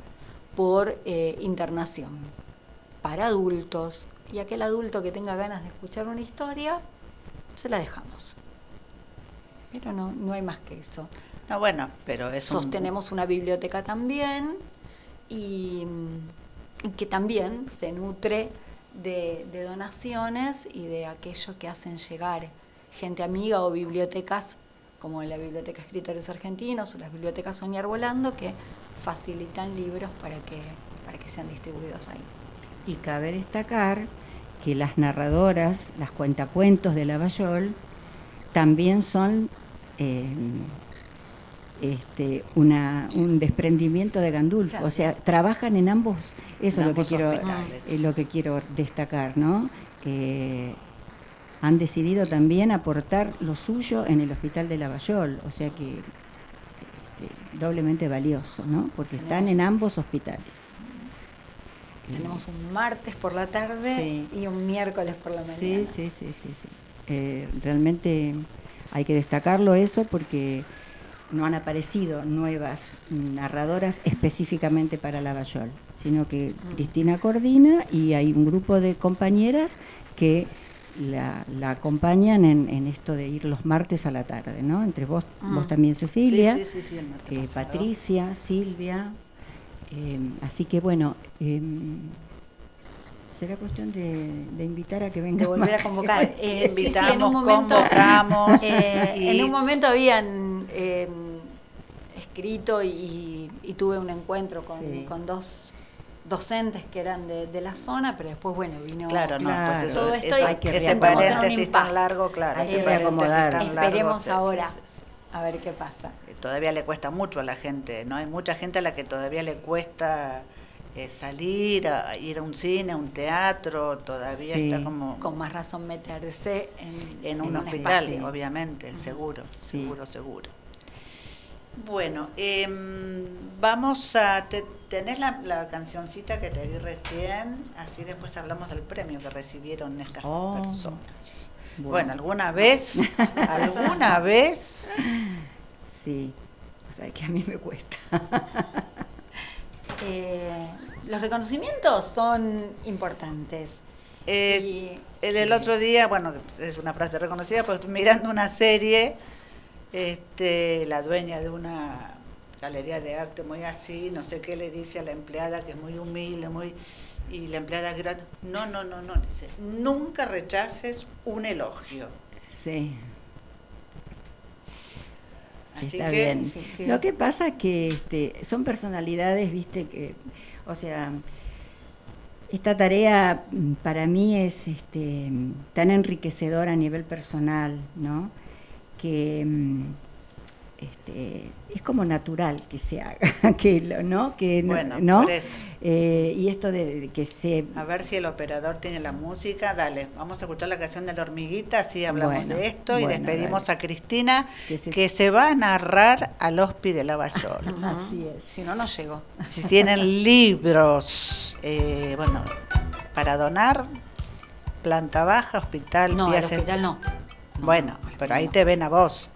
por eh, internación para adultos. Y aquel adulto que tenga ganas de escuchar una historia, se la dejamos. Pero no, no hay más que eso. No, bueno, pero es un- Sostenemos una biblioteca también y, y que también se nutre de, de donaciones y de aquello que hacen llegar gente amiga o bibliotecas como la Biblioteca Escritores Argentinos o las bibliotecas Soñar Volando que facilitan libros para que, para que sean distribuidos ahí. Y cabe destacar que las narradoras, las cuentacuentos de Lavallol, también son eh, este, una, un desprendimiento de Gandulfo. Claro. O sea, trabajan en ambos, eso es lo que quiero, es lo que quiero destacar, ¿no? Eh, han decidido también aportar lo suyo en el hospital de Lavallol, o sea que este, doblemente valioso, ¿no? Porque están en ambos hospitales. Tenemos un martes por la tarde Sí. y un miércoles por la mañana. Sí, sí, sí, sí, sí. Eh, realmente hay que destacarlo eso porque no han aparecido nuevas narradoras específicamente para Lavallol, sino que Cristina coordina y hay un grupo de compañeras que la, la acompañan en, en esto de ir los martes a la tarde, ¿no? Entre vos, vos también Cecilia, Sí, sí, sí, el martes eh. Patricia, Silvia. eh, así que bueno, eh, será cuestión de, de invitar a que venga de volver a convocar. Eh, sí, sí, en Invitamos, un momento, convocamos. eh, y- en un momento habían eh, escrito y, y tuve un encuentro con dos docentes que eran de, de la zona, pero después, bueno, vino... Claro, no, Claro. pues eso, Todo esto eso- hay que ese paréntesis tan largo, claro, Hay ese paréntesis tan largo. Esperemos sí, ahora. sí, sí, sí. A ver qué pasa. Todavía le cuesta mucho a la gente, ¿no? Hay mucha gente a la que todavía le cuesta eh, salir, a, ir a un cine, a un teatro, todavía está como Con más razón meterse en, en un hospital, espacio. obviamente, seguro, seguro, seguro. Bueno, em, vamos a... Te, ¿Tenés la, la cancioncita que te di recién? Así después hablamos del premio que recibieron estas Oh. personas. Bueno. Bueno, ¿alguna vez? ¿Alguna vez? Sí, o sea que a mí me cuesta. Eh, los reconocimientos son importantes. Eh, Y- el, el otro día, bueno, es una frase reconocida, pues mirando una serie, este, la dueña de una galería de arte muy así, no sé qué le dice a la empleada que es muy humilde, muy y la empleada gran, no, no, no, no, dice, nunca rechaces un elogio. Sí, Así está que bien. sí, sí. Lo que pasa es que este, son personalidades, viste, que, o sea, esta tarea mm, para mí es este, tan enriquecedora a nivel personal, ¿no? Que mm, este, es como natural que se haga, que lo- ¿no? Que no- Bueno, ¿no? por eso. Eh, y esto de, de que se A ver si el operador tiene la música. Dale, vamos a escuchar la canción de la hormiguita, así hablamos Bueno, de esto y despedimos dale. a Cristina, Que que se- se, va a narrar al Hospi de Lavallol. así es. Si no, no llego. si tienen libros, eh, bueno, para donar, planta baja, hospital, No, hospital no. Bueno, pero ahí te ven a vos.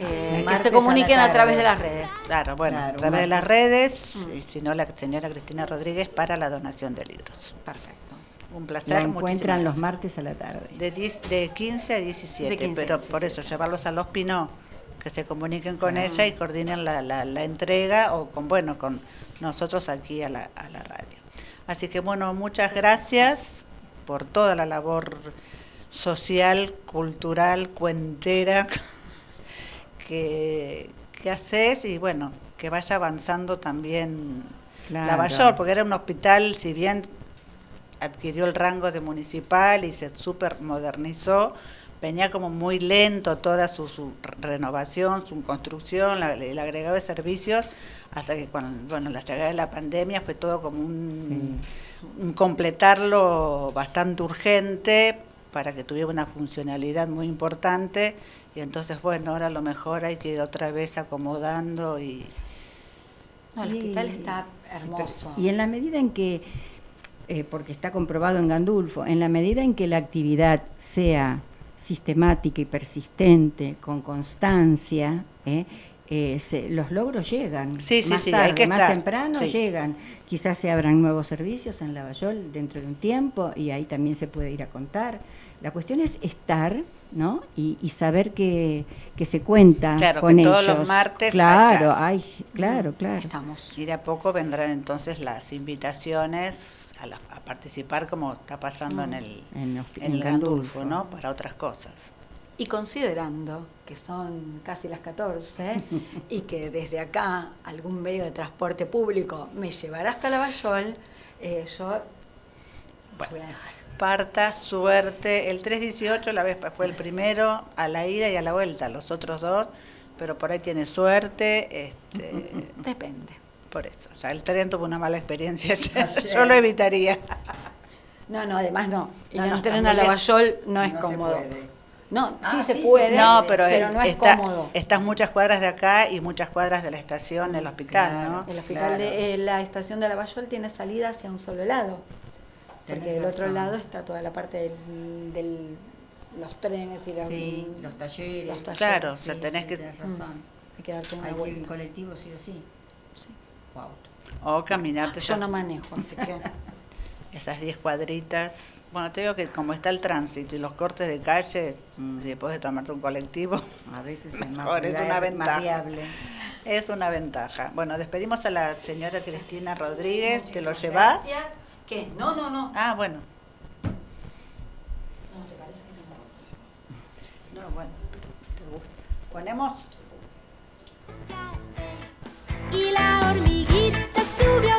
Eh, que se a comuniquen la a, través de las redes. Claro, bueno, Claro, a través de las redes, y si no, la señora Cristina Rodríguez para la donación de libros. Perfecto. Un La placer, encuentran muchísimas los martes a la tarde. De, 10 de 15 a 17, De 15 a pero por 17. eso llevarlos a los Pino, que se comuniquen con ella y coordinen la, la- la entrega o con bueno con nosotros aquí a la, a la radio. Así que bueno, muchas gracias por toda la labor social, cultural, cuentera que, que haces y bueno, que vaya avanzando también Claro. Lavallol, porque era un hospital, si bien adquirió el rango de municipal y se super modernizó, venía como muy lento toda su, su renovación, su construcción, la- el agregado de servicios, hasta que cuando bueno, la llegada de la pandemia fue todo como un, un completarlo bastante urgente para que tuviera una funcionalidad muy importante y entonces bueno, ahora a lo mejor hay que ir otra vez acomodando y, No, el Y- hospital está hermoso. y en la medida en que, eh, porque está comprobado en Gandulfo, en la medida en que la actividad sea sistemática y persistente, con constancia, ¿eh? Eh, se- los logros llegan. Sí, sí, más sí, tarde, hay que más estar, temprano sí. llegan. Quizás se abran nuevos servicios en Lavallol dentro de un tiempo y ahí también se puede ir a contar. La cuestión es estar, ¿no? Y, y saber que, que se cuenta Claro, con que ellos. todos los martes, ah, Claro, claro. ay, claro, claro. Estamos. Y de a poco vendrán entonces las invitaciones a, la- a participar como está pasando en el, En hospi- en en el Gandulfo, Gandulfo. ¿no? Para otras cosas. Y considerando que son casi las 14 y que desde acá algún medio de transporte público me llevará hasta Lavallol, eh, yo los voy a dejar. Parta, suerte. El 318 la vez fue el primero a la ida y a la vuelta, los otros dos, pero por ahí tiene suerte, este, Depende. por eso. O sea, el tren tuvo una mala experiencia, yo, yo lo evitaría. No, no, además no. Ir No, no, en tren a. Lavallol no es No se cómodo. puede. No, Ah, sí se sí se puede, No, pero, pero es- no es está, cómodo. estás muchas cuadras de acá y muchas cuadras de la estación, del hospital, Claro. ¿no? El hospital Claro. de eh, la estación de Lavallol tiene salida hacia un solo lado. Porque del otro lado está toda la parte del, del- los trenes y la, Sí, los talleres. Los talleres. Claro, o Sí, sea, sí, tenés que... tenés razón. Hay que darte una Hay que ir en vuelta. colectivo sí o sí. Sí. Wow. O caminarte Yo esas, no manejo, así que esas 10 cuadritas. Bueno, te digo que como está el tránsito y los cortes de calle, Mm. si puedes tomarte un colectivo, A veces es más, Mejor, es una ventaja. es una ventaja. Bueno, despedimos a la señora Cristina Rodríguez, ¿te lo llevas? ¿Qué? No, no, no. Ah, bueno. No, ¿te parece que no? No, bueno, te gusta. Ponemos Y la hormiguita subió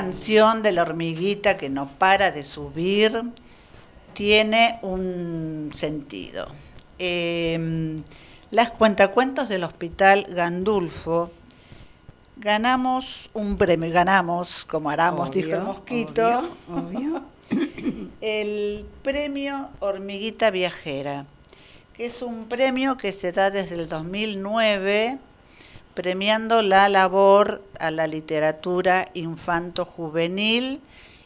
canción de la hormiguita que no para de subir tiene un sentido. Eh, las cuentacuentos del Hospital Gandulfo ganamos un premio, ganamos, como Aramos, dijo el mosquito, obvio, obvio. el premio Hormiguita Viajera, que es un premio que se da desde el 2009 premiando la labor a la literatura infanto-juvenil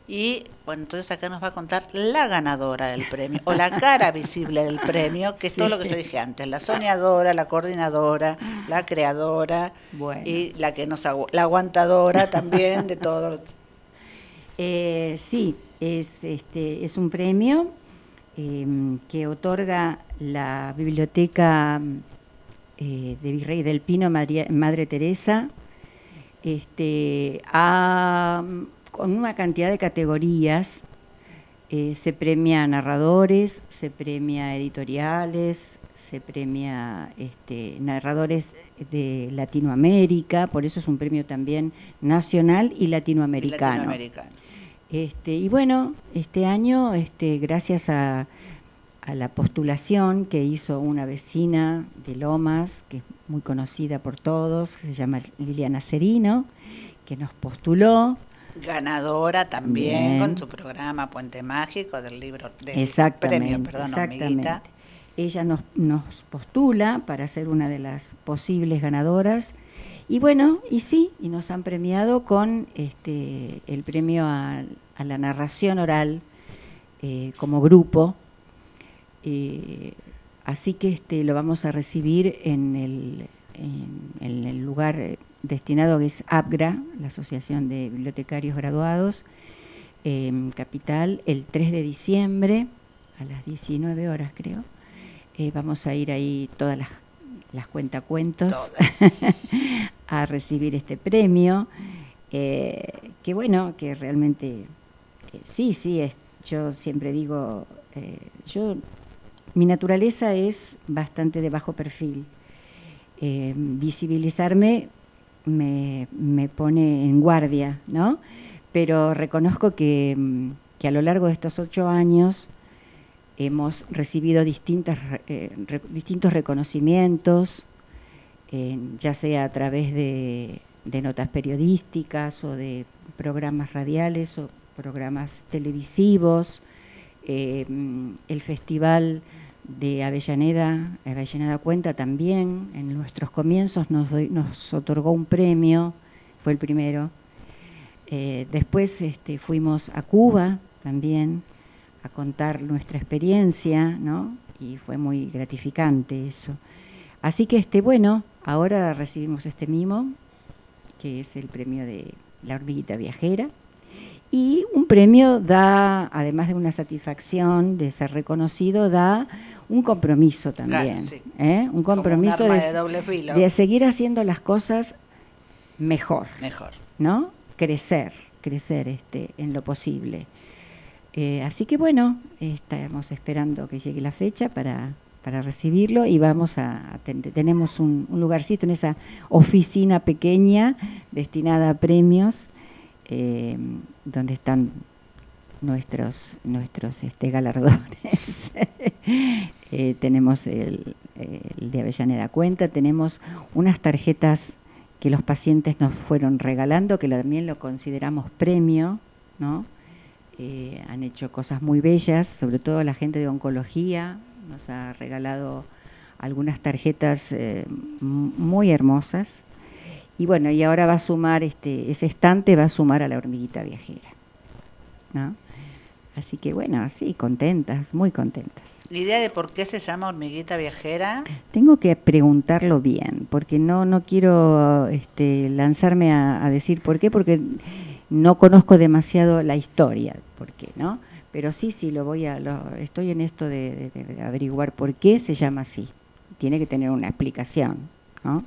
y bueno, entonces acá nos va a contar la ganadora del premio, o la cara visible del premio, que es todo lo que yo dije antes, la soñadora, la coordinadora, la creadora y la que nos la aguantadora también de todo. Eh, sí, es, este, es un premio em, que otorga la biblioteca eh, de Virrey del Pino, Madre Teresa, este, a con una cantidad de categorías. Eh, se premia narradores, se premia editoriales, se premia este, narradores de Latinoamérica, por eso es un premio también nacional y latinoamericano. Este, y bueno, este año, este, gracias a, a la postulación que hizo una vecina de Lomas, que es muy conocida por todos, que se llama Liliana Cerino, que nos postuló ganadora también con su programa Puente Mágico del libro del premio, perdón, exactamente. Ella nos, nos postula para ser una de las posibles ganadoras y bueno, y sí, y nos han premiado con este el premio a, la narración oral eh, como grupo. Eh, así que este lo vamos a recibir en el, en el lugar destinado que es APGRA, la Asociación de Bibliotecarios Graduados, en Capital, el 3 de diciembre, a las 19 horas creo. Eh, vamos a ir ahí todas las, las cuentacuentos a recibir este premio. Eh, que bueno, que realmente, eh, sí, sí, es, yo siempre digo, yo, mi naturaleza es bastante de bajo perfil. visibilizarme me, pone en guardia, ¿no? Pero reconozco que, mm, que, a lo largo de estos ocho años hemos recibido eh, distintos reconocimientos, ya sea a través de, notas periodísticas o de programas radiales o programas televisivos. Eh, mm, el festival de Avellaneda, Avellaneda Cuenta también, en nuestros comienzos nos, nos otorgó un premio, fue el primero. Eh, después este, fuimos a Cuba también a contar nuestra experiencia, ¿no? Y fue muy gratificante eso. Así que, este, bueno, ahora recibimos este mimo, que es el premio de la hormiguita viajera. Y un premio da, además de una satisfacción de ser reconocido, da un compromiso también. ¿eh? Un compromiso de, seguir haciendo las cosas mejor. Mejor. ¿No? Crecer, crecer este, en lo posible. Eh, así que bueno, estamos esperando que llegue la fecha para, para recibirlo y vamos a, tenemos un, lugarcito en esa oficina pequeña destinada a premios eh, donde están nuestros, nuestros este, galardones. Eh, tenemos el, de Avellaneda Cuenta, tenemos unas tarjetas que los pacientes nos fueron regalando, que también lo consideramos premio, ¿no? Eh, han hecho cosas muy bellas, sobre todo la gente de oncología nos ha regalado algunas tarjetas eh, muy hermosas. Y bueno, y ahora va a sumar, este, ese estante va a sumar a la hormiguita viajera. ¿no? Así que bueno, sí, contentas, muy contentas. ¿La idea de por qué se llama hormiguita viajera? Tengo que preguntarlo bien, porque no, no quiero este, lanzarme a, decir por qué, porque no conozco demasiado la historia, por qué, ¿no? Pero sí, sí, lo voy a, lo, estoy en esto de, de averiguar por qué se llama así. Tiene que tener una explicación, ¿no?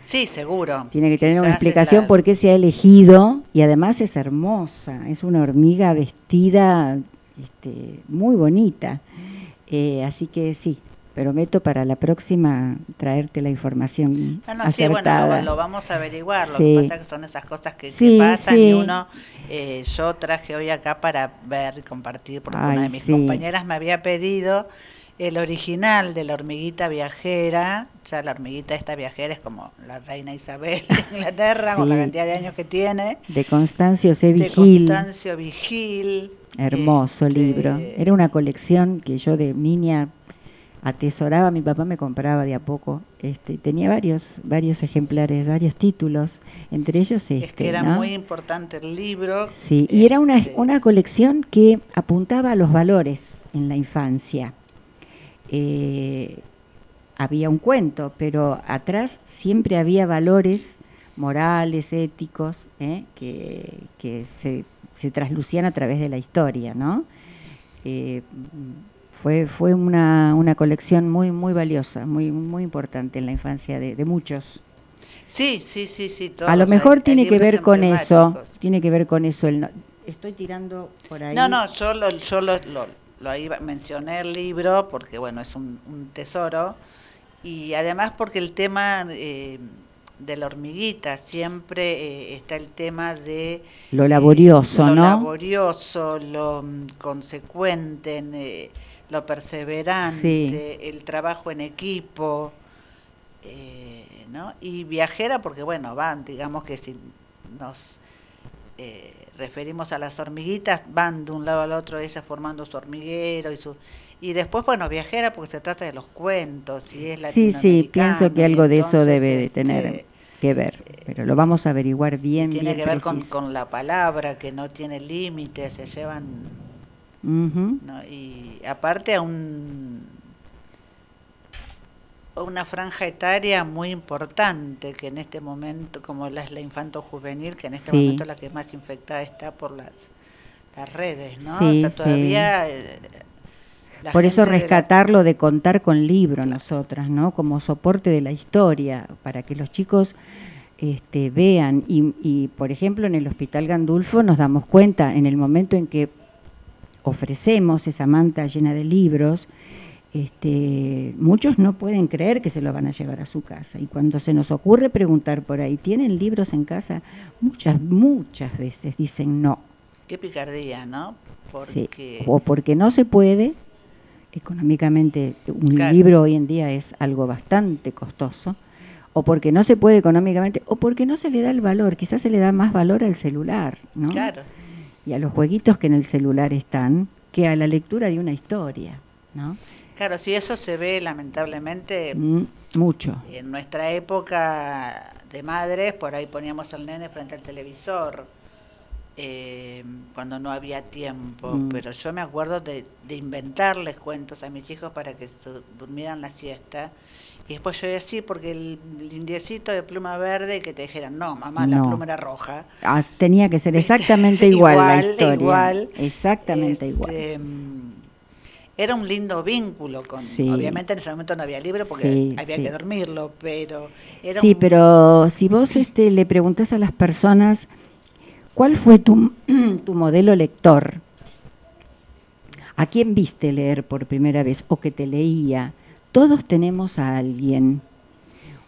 Sí, seguro. Tiene que tener una explicación por qué se ha elegido y además es hermosa, es una hormiga vestida este, muy bonita. Eh, así que sí, prometo para la próxima traerte la información Ah, no, sí, bueno, acertada. lo, lo vamos a averiguar. Lo que pasa es que son esas cosas que, pasan sí. y uno, eh, yo traje hoy acá para ver y compartir, porque Ay, una de mis compañeras me había pedido el original de la hormiguita viajera. Ya la hormiguita esta viajera es como la reina Isabel de Inglaterra, con la cantidad de años que tiene. de Constancio C. De Vigil. Constancio Vigil. Hermoso Este, libro. Era una colección que yo de niña atesoraba, mi papá me compraba de a poco. Este, tenía varios, varios ejemplares, varios títulos, entre ellos este. Es que era ¿no? muy importante el libro. Sí, y era una, Este, una colección que apuntaba a los valores en la infancia. Eh, había un cuento, pero atrás siempre había valores morales, éticos, ¿eh? que, que se, se traslucían a través de la historia, ¿no? Eh, fue fue una, una colección muy muy valiosa, muy muy importante en la infancia de, de muchos. Sí, sí, sí, sí. A lo mejor hay- hay tiene que ver con eso, tiene que ver con eso. El no- estoy tirando por ahí. No, no, yo lo, yo lo, lo, lo iba, mencioné el libro porque, bueno, es un, un tesoro y además porque el tema eh, de la hormiguita siempre eh, está el tema de Lo laborioso, lo ¿no? laborioso, lo mm, consecuente, en, eh, lo perseverante, Sí. el trabajo en equipo, eh, ¿no? Y viajera porque, bueno, van, digamos que si nos eh, referimos a las hormiguitas, van de un lado al otro ellas formando su hormiguero y su... Y después, bueno, viajera porque se trata de los cuentos y es Sí, sí, pienso que algo de eso debe de este, tener que ver, pero lo vamos a averiguar bien, tiene bien que ver con, con la palabra, que no tiene límites, se llevan... Y aparte a un una franja etaria muy importante que en este momento, como la es la infanto juvenil, que en este Sí. momento es la que más infectada está por las, las redes, ¿no? Sí, o sea, sí. todavía... eh, Por eso gente de la- rescatarlo de contar con libro nosotras, ¿no? Como soporte de la historia, para que los chicos este, vean. Y, y, por ejemplo, en el Hospital Gandulfo nos damos cuenta, en el momento en que ofrecemos esa manta llena de libros, este, muchos no pueden creer que se lo van a llevar a su casa. Y cuando se nos ocurre preguntar por ahí, ¿tienen libros en casa? Muchas, muchas veces dicen no. Qué picardía, ¿no? Sí, Porque... O porque no se puede, económicamente un Claro. libro hoy en día es algo bastante costoso, o porque no se puede económicamente, o porque no se le da el valor, quizás se le da más valor al celular, ¿no? Claro. Y a los jueguitos que en el celular están, que a la lectura de una historia, ¿no? Claro, si eso se ve lamentablemente Mm, mucho. En nuestra época de madres, por ahí poníamos al nene frente al televisor, eh, cuando no había tiempo. Mm. Pero yo me acuerdo de, de inventarles cuentos a mis hijos para que su- durmieran la siesta. Y después yo decía, porque el indiecito de pluma verde, que te dijeran, no, mamá, la pluma era roja. Ah, tenía que ser exactamente igual, la Igual, historia. igual. Exactamente igual. Este, Era un lindo vínculo con, Sí. obviamente en ese momento no había libro porque Sí, había sí. que dormirlo, pero era Sí, un- pero si vos este, le preguntás a las personas cuál fue tu, tu modelo lector, a quién viste leer por primera vez o que te leía, todos tenemos a alguien,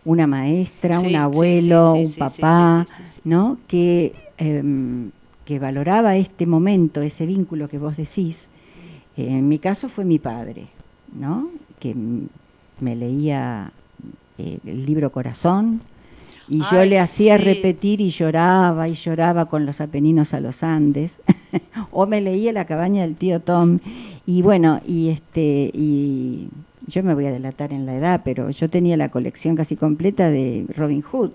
una maestra, un abuelo, un papá. ¿no? Que, em, que valoraba este momento, ese vínculo que vos decís. En mi caso fue mi padre, ¿no? Que me leía eh, el libro Corazón y yo Ay, le hacía sí. repetir y lloraba y lloraba con los Apeninos a los Andes o me leía La cabaña del tío Tom y bueno, y este y yo me voy a delatar en la edad, pero yo tenía la colección casi completa de Robin Hood.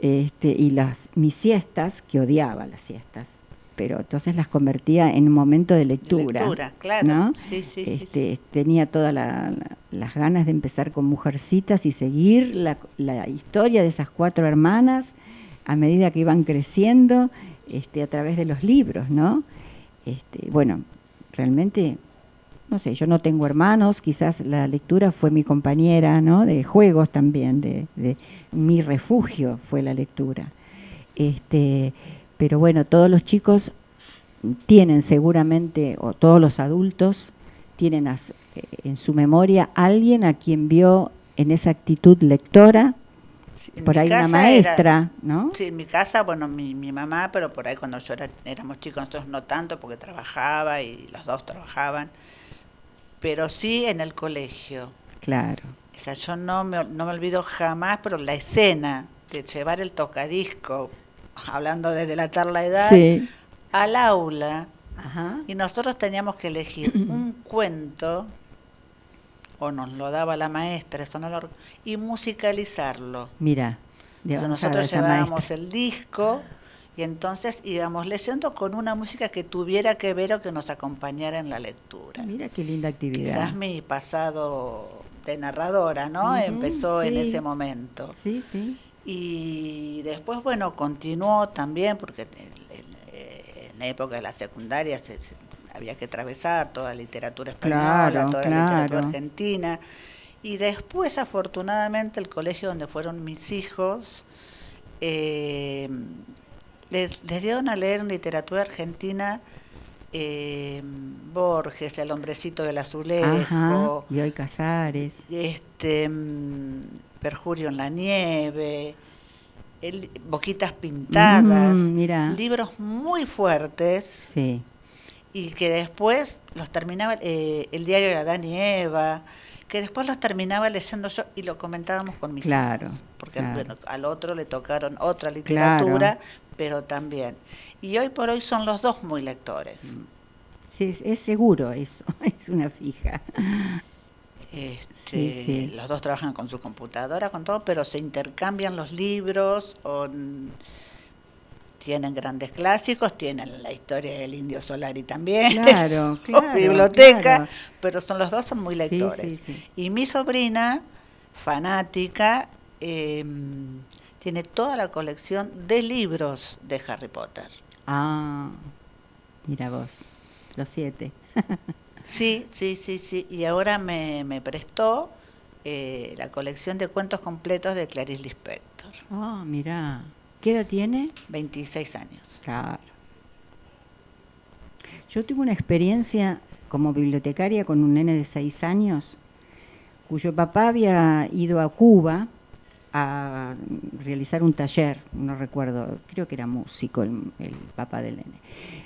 Este, y las mis siestas, que odiaba las siestas, pero entonces las convertía en un momento de lectura. Lectura, claro. ¿no? Sí, sí, sí, Este, Tenía todas la- la- las ganas de empezar con Mujercitas y seguir la, la historia de esas cuatro hermanas a medida que iban creciendo este, a través de los libros, ¿no? Este, bueno, realmente, no sé, yo no tengo hermanos, quizás la lectura fue mi compañera, ¿no? De juegos también, de, de mi refugio fue la lectura. Este, pero bueno, todos los chicos tienen seguramente, o todos los adultos tienen eh, en su memoria alguien a quien vio en esa actitud lectora, Sí, por ahí una maestra, era- ¿no? Sí, en mi casa, bueno, mi, mi mamá, pero por ahí cuando yo era, éramos chicos, nosotros no tanto porque trabajaba y los dos trabajaban, pero sí en el colegio. Claro. O sea, yo no me, no me olvido jamás, pero la escena de llevar el tocadisco, hablando de delatar la edad, Sí. al aula, Ajá. y nosotros teníamos que elegir un cuento, o nos lo daba la maestra, eso no lo, y musicalizarlo. Mira, Entonces nosotros llevábamos maestra. el disco y entonces íbamos leyendo con una música que tuviera que ver o que nos acompañara en la lectura. Mira qué linda actividad. Quizás mi pasado de narradora, ¿no? Empezó en ese momento. Sí, sí. Y después, bueno, continuó también, porque en, en- en la época de la secundaria se, se- había que atravesar toda literatura española, Claro, toda la literatura argentina. Y después, afortunadamente, el colegio donde fueron mis hijos, eh, les, les dieron a leer en literatura argentina eh, Borges, El hombrecito del azulejo, Ajá. Casares. este Perjurio en la nieve, el- Boquitas pintadas, Mm, libros muy fuertes Sí. y que después los terminaba eh, el diario de Adán y Eva, que después los terminaba leyendo yo y lo comentábamos con mis Claro, hijos, porque claro. bueno, al otro le tocaron otra literatura, pero también. Y hoy por hoy son los dos muy lectores. Sí, es, es seguro eso, es una fija. Este, Sí, sí. Los dos trabajan con su computadora, con todo, pero se intercambian los libros, o, tienen grandes clásicos, tienen la historia del Indio Solari también, Claro, claro, biblioteca, claro. pero son los dos son muy lectores. sí. Y mi sobrina, fanática, eh, tiene toda la colección de libros de Harry Potter. Ah, mira vos, los siete. Sí, sí, sí, sí. Y ahora me, me prestó eh, la colección de cuentos completos de Clarice Lispector. Ah, mira. ¿Qué edad tiene? 26 años. Claro. Yo tuve una experiencia como bibliotecaria con un nene de seis años, cuyo papá había ido a Cuba a realizar un taller, no recuerdo, creo que era músico el, papá del nene.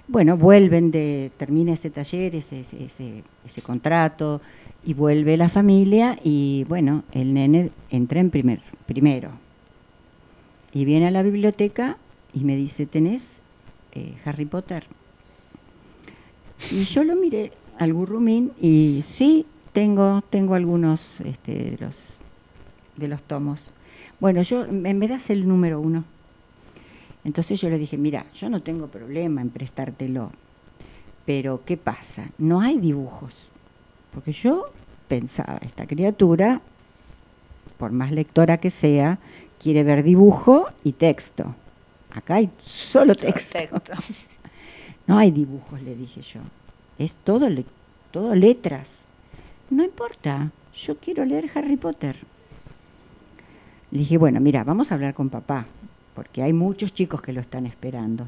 Bueno, vuelven de, termina ese taller, ese, ese, ese, contrato, y vuelve la familia y bueno, el nene entra en primer, primero. Y viene a la biblioteca y me dice, ¿tenés eh, Harry Potter? Y yo lo miré al gurrumín y sí, tengo, tengo algunos este, los, de los tomos. Bueno, yo, me, me das el número uno. Entonces yo le dije, mira, yo no tengo problema en prestártelo, pero ¿qué pasa? No hay dibujos. Porque yo pensaba, esta criatura, por más lectora que sea, quiere ver dibujo y texto. Acá hay solo texto. Texto. No hay dibujos, le dije yo. Es todo, le- todo letras. No importa, yo quiero leer Harry Potter. Le dije, bueno, mira, vamos a hablar con papá, porque hay muchos chicos que lo están esperando.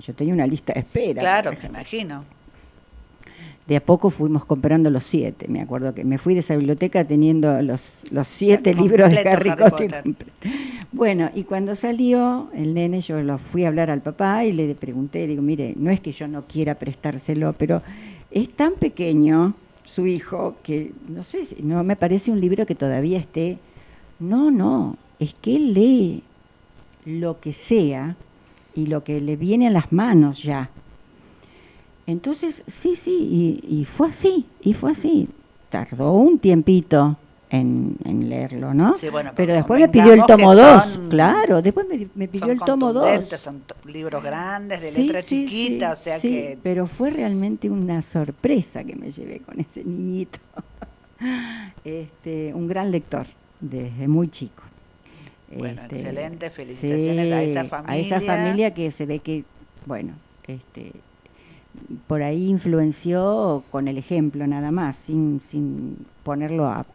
Yo tenía una lista de espera. Claro, me imagino. De a poco fuimos comprando los siete. Me acuerdo que me fui de esa biblioteca teniendo los, los siete sea, libros de Harry, Harry Potter. Potter. completo. Bueno, y cuando salió el nene, yo lo fui a hablar al papá y le pregunté, digo, mire, no es que yo no quiera prestárselo, pero es tan pequeño su hijo que no sé, si- no me parece un libro que todavía esté. No, no, es que él lee lo que sea y lo que le viene a las manos ya. Entonces, sí, sí, y, y fue así, y fue así. Tardó un tiempito en, en leerlo, ¿no? Sí, bueno, pero pero después me pidió el tomo que 2, son- claro, después me, me pidió el tomo 2. contundentes, Son libros grandes, de Sí, letra sí, chiquita, sí, o sea sí, que... Pero fue realmente una sorpresa que me llevé con ese niñito. Este, un gran lector desde muy chico. Este, Bueno, excelente, felicitaciones a esa A esa familia. familia que se ve que, bueno, este, por ahí influenció con el ejemplo nada más, sin, sin ponerlo a...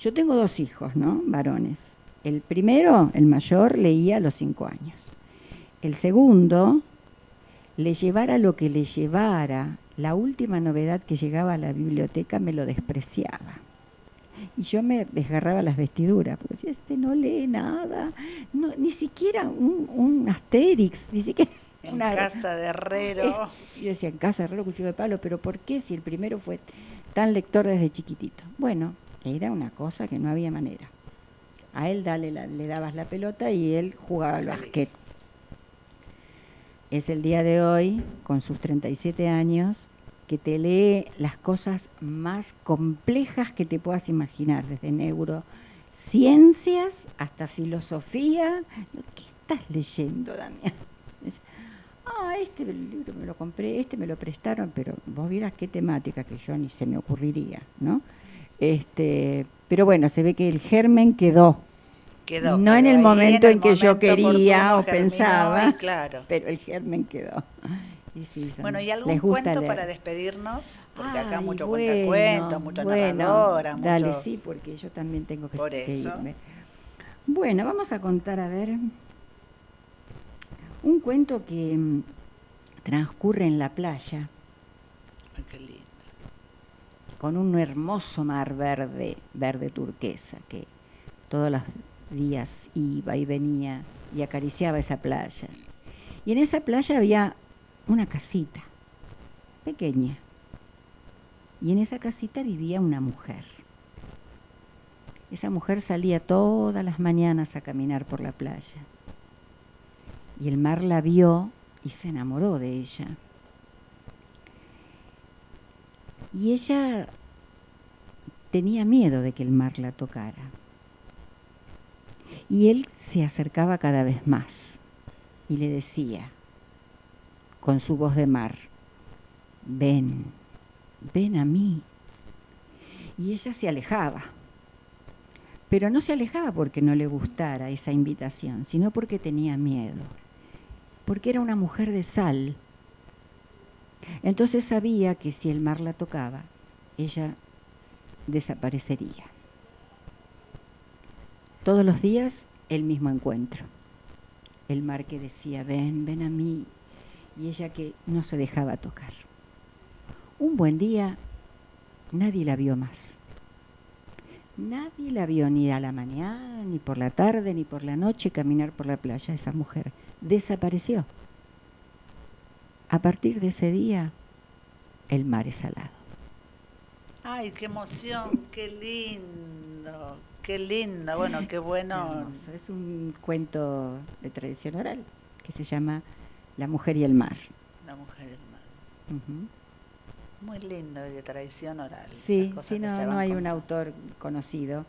Yo tengo dos hijos, ¿no? Varones. El primero, el mayor, leía a los cinco años. El segundo, le llevara lo que le llevara, la última novedad que llegaba a la biblioteca me lo despreciaba. Y yo me desgarraba las vestiduras, porque decía, este no lee nada, no, ni siquiera un, un Asterix, ni siquiera En una casa de Herrero. yo decía, en casa de Herrero, cuchillo de palo, pero ¿por qué si el primero fue tan lector desde chiquitito? Bueno, era una cosa que no había manera. A él dale la- le dabas la pelota y él jugaba al basquet. Es el día de hoy, con sus 37 años, que te lee las cosas más complejas que te puedas imaginar, desde neurociencias hasta filosofía. ¿Qué estás leyendo, Damián? Ah, este libro me lo compré, este me lo prestaron, pero vos vieras qué temática que yo ni se me ocurriría, ¿no? Este, pero bueno, se ve que el germen quedó, Quedó, no en el momento en, el que yo quería o germinó pensaba, claro. pero el germen quedó. Y sí, son- Bueno, ¿y algún cuento leer. para despedirnos? Porque acá mucho bueno, cuenta mucha bueno, narradora, mucho... Dale, sí, porque yo también tengo que, Por que eso. irme. Bueno, vamos a contar, a ver, un cuento que mm, transcurre en la playa Ay, qué lindo. con un hermoso mar verde, verde turquesa, que todos los días iba y venía y acariciaba esa playa. Y en esa playa había una casita pequeña. Y en esa casita vivía una mujer. Esa mujer salía todas las mañanas a caminar por la playa. Y el mar la vio y se enamoró de ella. Y ella tenía miedo de que el mar la tocara. Y él se acercaba cada vez más y le decía, con su voz de mar, ven, ven a mí. Y ella se alejaba. Pero no se alejaba porque no le gustara esa invitación, sino porque tenía miedo. Porque era una mujer de sal. Entonces sabía que si el mar la tocaba, ella desaparecería. Todos los días el mismo encuentro. El mar que decía, ven, ven a mí, y ella que no se dejaba tocar. Un buen día nadie la vio más. Nadie la vio ni a la mañana, ni por la tarde, ni por la noche caminar por la playa. Esa mujer desapareció. A partir de ese día, el mar es salado. Ay, qué emoción, qué lindo, qué lindo. Bueno, qué bueno. Hermoso. Es un cuento de tradición oral que se llama La mujer y el mar. La mujer del mar. Ujú. Muy lindo y de tradición oral. Sí, sí, no, no hay un autor conocido.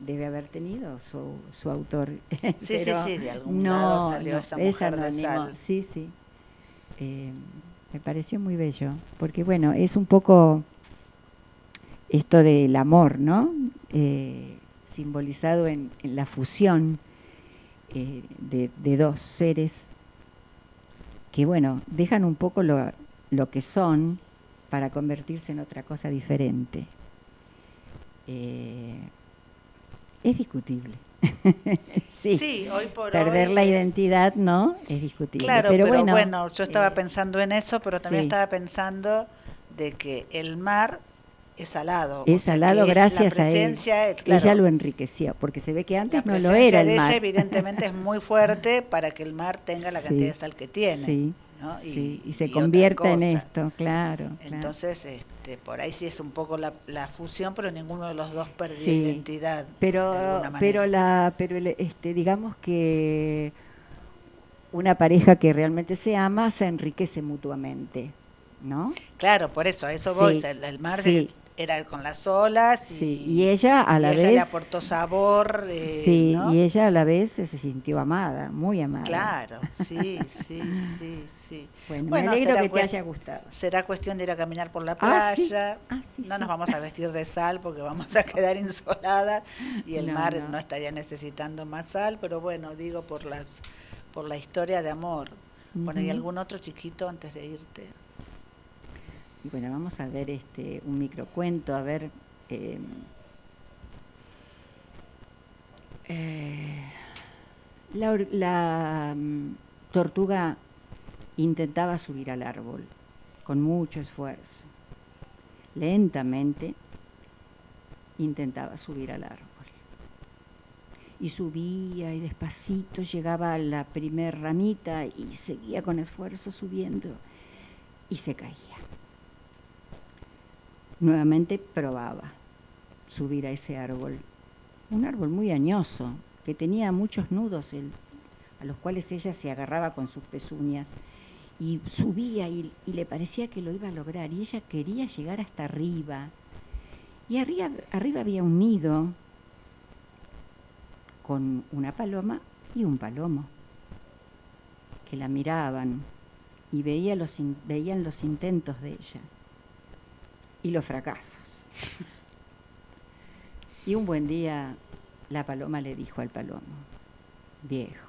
Debe haber tenido su, su autor. Sí, sí, sí, de algún lado salió esa es mujer de sal. Sí, sí. Eh, me pareció muy bello, porque bueno, es un poco esto del amor, ¿no? Eh, simbolizado en, en la fusión eh, de, de dos seres que, bueno, dejan un poco lo, lo que son para convertirse en otra cosa diferente. Eh, es discutible. sí. Sí, hoy por Perder hoy la es- identidad, ¿no? Es discutible. Claro, pero, bueno, yo estaba eh, pensando en eso, pero también sí. estaba pensando de que el mar es salado. o es es gracias a él. eh, claro, Ella lo enriqueció, porque se ve que antes no lo era de el mar. ella evidentemente es muy fuerte para que el mar tenga la Sí. cantidad de sal que tiene. Sí, ¿no? sí, y se otra convierta en esto, claro. claro. Entonces, este, por ahí sí es un poco la, la fusión, pero ninguno de los dos perdió Sí. identidad. de pero pero la pero el- este digamos que una pareja que realmente se ama se enriquece mutuamente no Claro, por eso, a eso Sí, voy. el, el mar sí. Era con las olas y, sí y ella a la y ella vez le aportó sabor. eh, sí ¿no? y ella a la vez se sintió amada muy amada Claro, sí, sí, sí, sí. bueno, Bueno, me alegro será que te haya gustado Será cuestión de ir a caminar por la Ah, sí. playa. Ah, sí, no nos vamos a vestir de sal porque vamos a quedar insoladas y el No, mar no. no. estaría necesitando más sal, pero bueno, digo por las por la historia de amor. Bueno, ¿y algún otro chiquito antes de irte? Y bueno, vamos a ver este un microcuento, a ver. eh, eh, la, mm, tortuga intentaba subir al árbol con mucho esfuerzo. Lentamente intentaba subir al árbol. Y subía y despacito llegaba a la primer ramita y seguía con esfuerzo subiendo y se caía. Nuevamente probaba subir a ese árbol. Un árbol muy añoso, que tenía muchos nudos a los cuales ella se agarraba con sus pezuñas y subía y, le parecía que lo iba a lograr y ella quería llegar hasta arriba. Y arriba, arriba había un nido con una paloma y un palomo que la miraban y veía los, veían los intentos de ella y los fracasos. y un buen día la paloma le dijo al palomo, viejo,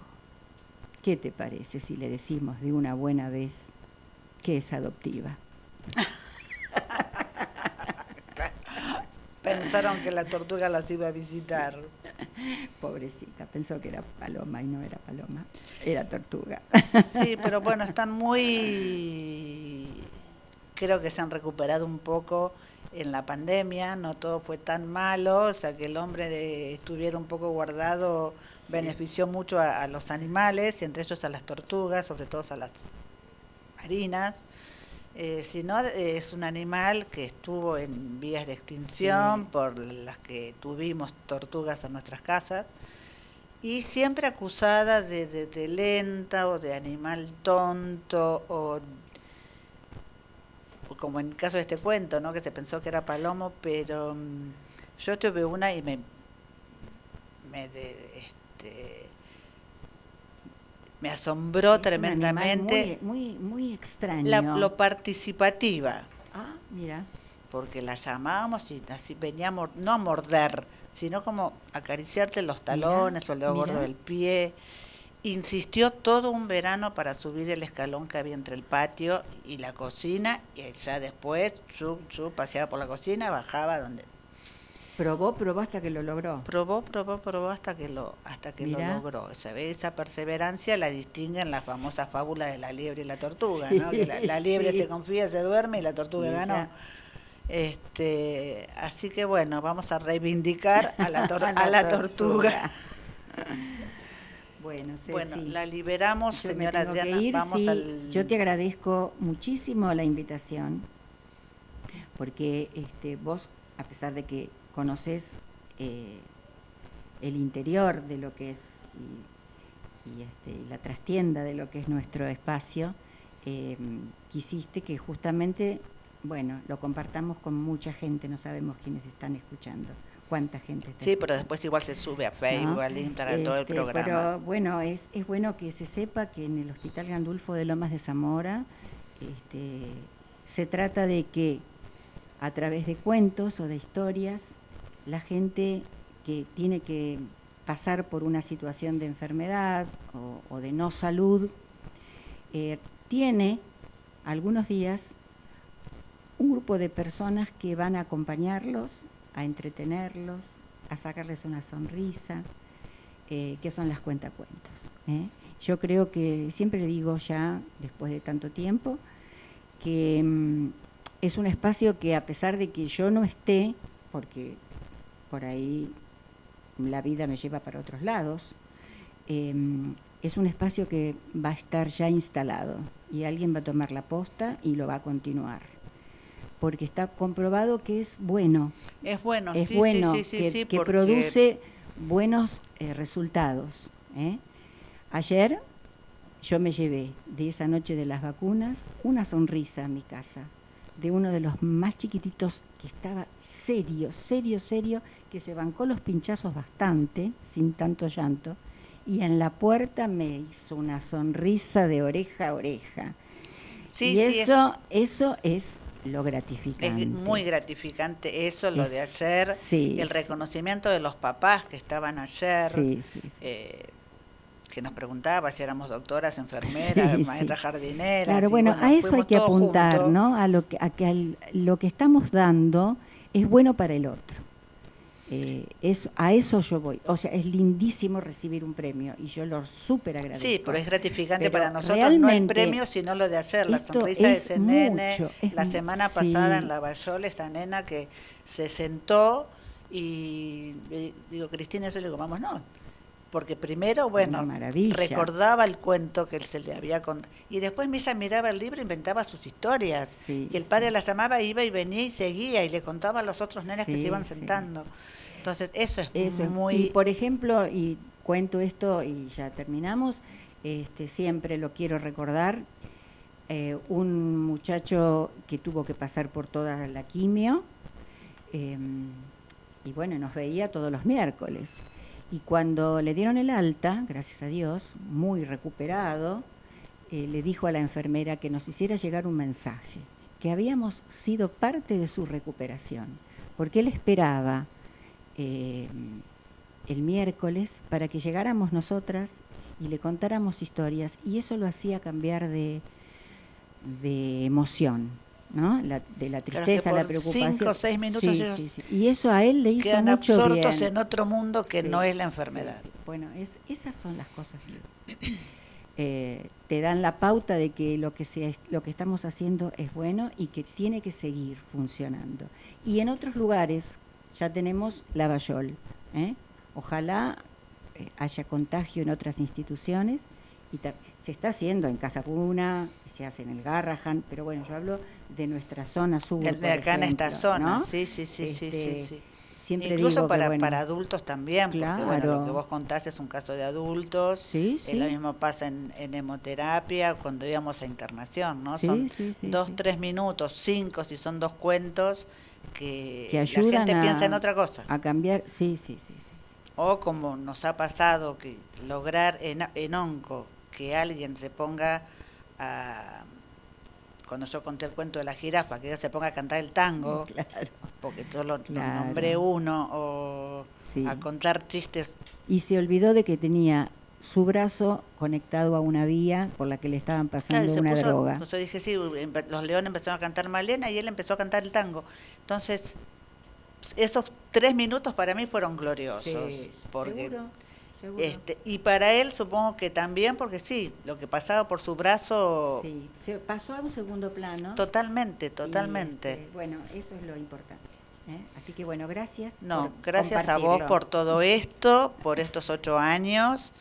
¿qué te parece si le decimos de una buena vez que es adoptiva? Pensaron que la tortuga las iba a visitar. Pobrecita, pensó que era paloma y no era paloma, era tortuga. Sí, pero bueno, están muy... Creo que se han recuperado un poco en la pandemia, no todo fue tan malo, o sea que el hombre estuviera un poco guardado benefició mucho a, los animales, y entre ellos a las tortugas, sobre todo a las marinas. Eh, si no, es un animal que estuvo en vías de extinción por las que tuvimos tortugas en nuestras casas. Y siempre acusada de, de, lenta o de animal tonto o como en el caso de este cuento, ¿no? que se pensó que era palomo, pero mm, yo tuve una y me, me este, me asombró tremendamente. Muy, muy, extraño. lo participativa. Ah, mira. Porque la llamábamos y así veníamos, no a morder, sino como acariciarte los talones o el dedo gordo del pie. Insistió todo un verano para subir el escalón que había entre el patio y la cocina, y ya después su, su paseaba por la cocina, bajaba donde Probó, probó hasta que lo logró. Probó, probó, probó hasta que lo, hasta que lo logró. Se ve esa perseverancia, la distinguen las famosas fábulas de la liebre y la tortuga, ¿no? Que la, liebre se confía, se duerme y la tortuga ganó. Este, así que bueno, vamos a reivindicar a la, a la, tortuga. bueno, bueno, la liberamos, señora Adriana. vamos al... Yo te agradezco muchísimo la invitación, porque este, vos, a pesar de que conoces eh, el interior de lo que es y, este, la trastienda de lo que es nuestro espacio, eh, quisiste que justamente, bueno, lo compartamos con mucha gente, no sabemos quiénes están escuchando cuánta gente está Sí, pero después igual se sube a Facebook, al Instagram, todo el este, programa. Pero bueno, es, es bueno que se sepa que en el Hospital Gandulfo de Lomas de Zamora este, se trata de que a través de cuentos o de historias la gente que tiene que pasar por una situación de enfermedad o, de no salud, eh, tiene algunos días un grupo de personas que van a acompañarlos, a entretenerlos, a sacarles una sonrisa, eh, que son las cuentacuentos. ¿eh? Yo creo que siempre digo ya, después de tanto tiempo, que mm, es un espacio que a pesar de que yo no esté, porque por ahí la vida me lleva para otros lados, em, es un espacio que va a estar ya instalado y alguien va a tomar la posta y lo va a continuar. Porque está comprobado que es bueno. Es bueno, es bueno, que, que produce buenos eh, resultados. ¿eh? Ayer yo me llevé de esa noche de las vacunas una sonrisa a mi casa de uno de los más chiquititos que estaba serio, serio, serio, que se bancó los pinchazos bastante, sin tanto llanto, y en la puerta me hizo una sonrisa de oreja a oreja. Sí, y eso, es, eso es lo gratificante. Es muy gratificante eso, lo de ayer, el reconocimiento de los papás que estaban ayer. Sí, sí, eh, que nos preguntaba si éramos doctoras, enfermeras, maestras jardineras. Claro, bueno, a eso hay que apuntar, ¿no? A lo que, a que lo que estamos dando es bueno para el otro. Eh, es, a eso yo voy. O sea, es lindísimo recibir un premio y yo lo súper agradezco. Sí, pero es gratificante Pero para nosotros no el premio, sino lo de ayer, la sonrisa de es ese nene, es la semana pasada en la Bayol, esa nena que se sentó y digo, Cristina, yo le digo, vamos, no. Porque primero, bueno, recordaba el cuento que él se le había contado. Y después ella miraba el libro e inventaba sus historias. Sí, y el padre la llamaba, iba y venía y seguía y le contaba a los otros nenes que se iban sentando. Entonces, eso es Eso muy... Y por ejemplo, y cuento esto y ya terminamos, este, siempre lo quiero recordar, eh, un muchacho que tuvo que pasar por toda la quimio, eh, y bueno, nos veía todos los miércoles. Y cuando le dieron el alta, gracias a Dios, muy recuperado, eh, le dijo a la enfermera que nos hiciera llegar un mensaje, que habíamos sido parte de su recuperación, porque él esperaba eh, el miércoles para que llegáramos nosotras y le contáramos historias, y eso lo hacía cambiar de, de emoción. ¿no? La- de la Claro, tristeza, la preocupación. cinco o seis minutos Sí, ellos sí, sí. Y eso a él le hizo quedan mucho absortos bien. en otro mundo que no es la enfermedad. Bueno, es, esas son las cosas. Eh, te dan la pauta de que lo que, se, lo que estamos haciendo es bueno y que tiene que seguir funcionando. Y en otros lugares ya tenemos la Bayol. ¿eh? Ojalá eh, haya contagio en otras instituciones. Y se está haciendo en Casa Puna, se hace en el Garrahan, pero bueno, yo hablo de nuestra zona sur. De, de acá en esta zona, ¿no? sí, sí, sí, sí, sí, Este, sí. Siempre Incluso digo que, para, bueno, para adultos también, porque bueno, lo que vos contás es un caso de adultos, Sí, eh, sí. lo mismo pasa en, en hemoterapia cuando íbamos a internación, ¿no? Sí, son sí, sí, dos, tres minutos, cinco si son dos cuentos, que, que la ayudan gente a, piensa en otra cosa. A cambiar, sí, sí, sí, sí. sí. O como nos ha pasado, que lograr en, en onco que alguien se ponga a... Cuando yo conté el cuento de la jirafa, que ella se ponga a cantar el tango, Claro. porque solo Claro. nombré uno, o Sí. a contar chistes. Y se olvidó de que tenía su brazo conectado a una vía por la que le estaban pasando una puso- droga. pues yo dije, sí, los leones empezaron a cantar Malena y él empezó a cantar el tango. Entonces, esos tres minutos para mí fueron gloriosos. Sí, porque seguro, seguro. Este, y para él supongo que también, porque sí, lo que pasaba por su brazo, Sí, se pasó a un segundo plano. totalmente, y, totalmente. este, bueno, eso es lo importante. ¿eh? Así que bueno, gracias. no, gracias a vos por todo esto, por estos ocho años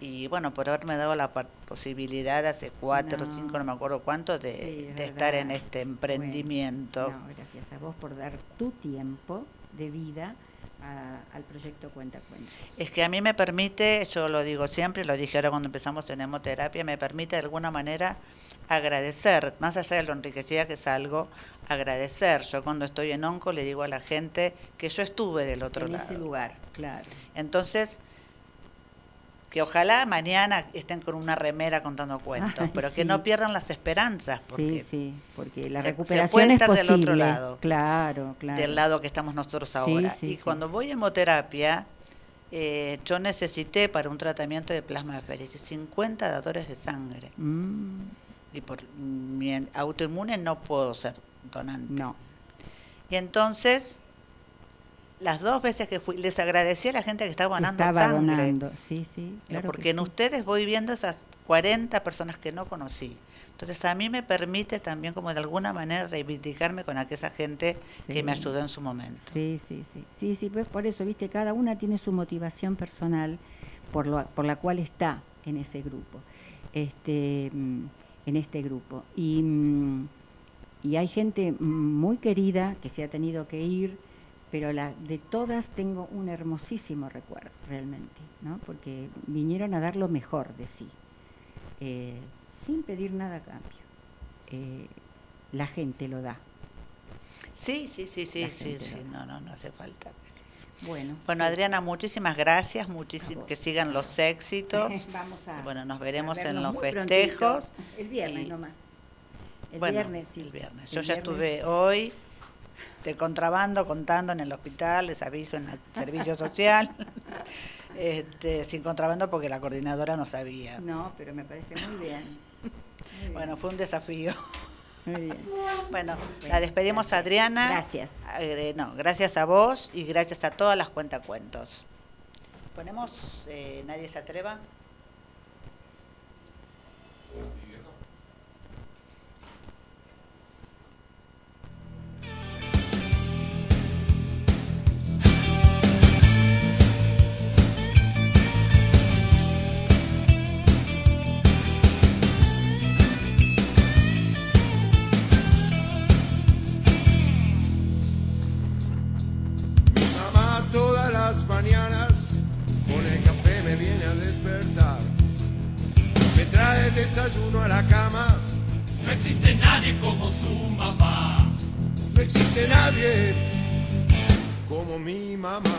y bueno, por haberme dado la posibilidad hace cuatro o No. cinco, no me acuerdo cuánto, de, Sí, es de estar en este Bueno, emprendimiento. no, gracias a vos por dar tu tiempo de vida a- al proyecto Cuenta Cuentos. Es que a mí me permite, yo lo digo siempre, lo dije ahora cuando empezamos en hemoterapia, me permite de alguna manera agradecer, más allá de lo enriquecida que salgo, agradecer. Yo cuando estoy en onco le digo a la gente que yo estuve del otro en lado. ese lugar, claro. Entonces, que ojalá mañana estén con una remera contando cuentos, pero que no pierdan las esperanzas, porque Sí, sí, porque la se- se recuperación puede es estar posible. del otro lado. Claro, claro. del lado que estamos nosotros ahora. sí, y sí. cuando voy a hemoterapia, eh, yo necesité para un tratamiento de plasma de féresis 50 dadores de sangre. Mm, Y por mi autoinmune no puedo ser donante. no. Y entonces, las dos veces que fui, les agradecí a la gente que estaba donando Estaba sangre. donando, sí, sí. porque que en sí. ustedes voy viendo esas 40 personas que no conocí. Entonces a mí me permite también como de alguna manera reivindicarme con aquella gente que me ayudó en su momento. Sí, sí, sí. Sí, sí, pues por eso, viste, cada una tiene su motivación personal por, lo, por la cual está en ese grupo. Este, mm, en este grupo. Y, mm, y hay gente mm, muy querida que se ha tenido que ir, pero la, de todas tengo un hermosísimo recuerdo, realmente, ¿no? Porque vinieron a dar lo mejor de sí, eh, sin pedir nada a cambio. Eh, la gente lo da. Sí, sí, sí, sí, sí, sí, no, no, no hace falta. Bueno, Bueno, sí. Adriana, muchísimas gracias, vos. que sigan los éxitos. Vamos a. Bueno, nos veremos en los festejos. prontito. El viernes Y- nomás. El bueno, viernes, sí. el viernes. El Yo ya viernes. estuve hoy de contrabando contando en el hospital, les aviso en el servicio social. Este, sin contrabando porque la coordinadora no sabía. No, pero me parece muy bien. Muy bien. Bueno, fue un desafío. Muy bien. Bueno, la despedimos Adriana. Gracias. Eh, no, gracias a vos y gracias a todas las cuentacuentos. Ponemos eh, Nadie se atreva. Las mañanas con el café me viene a despertar. Me trae desayuno a la cama. No existe nadie como su mamá. No existe nadie como mi mamá.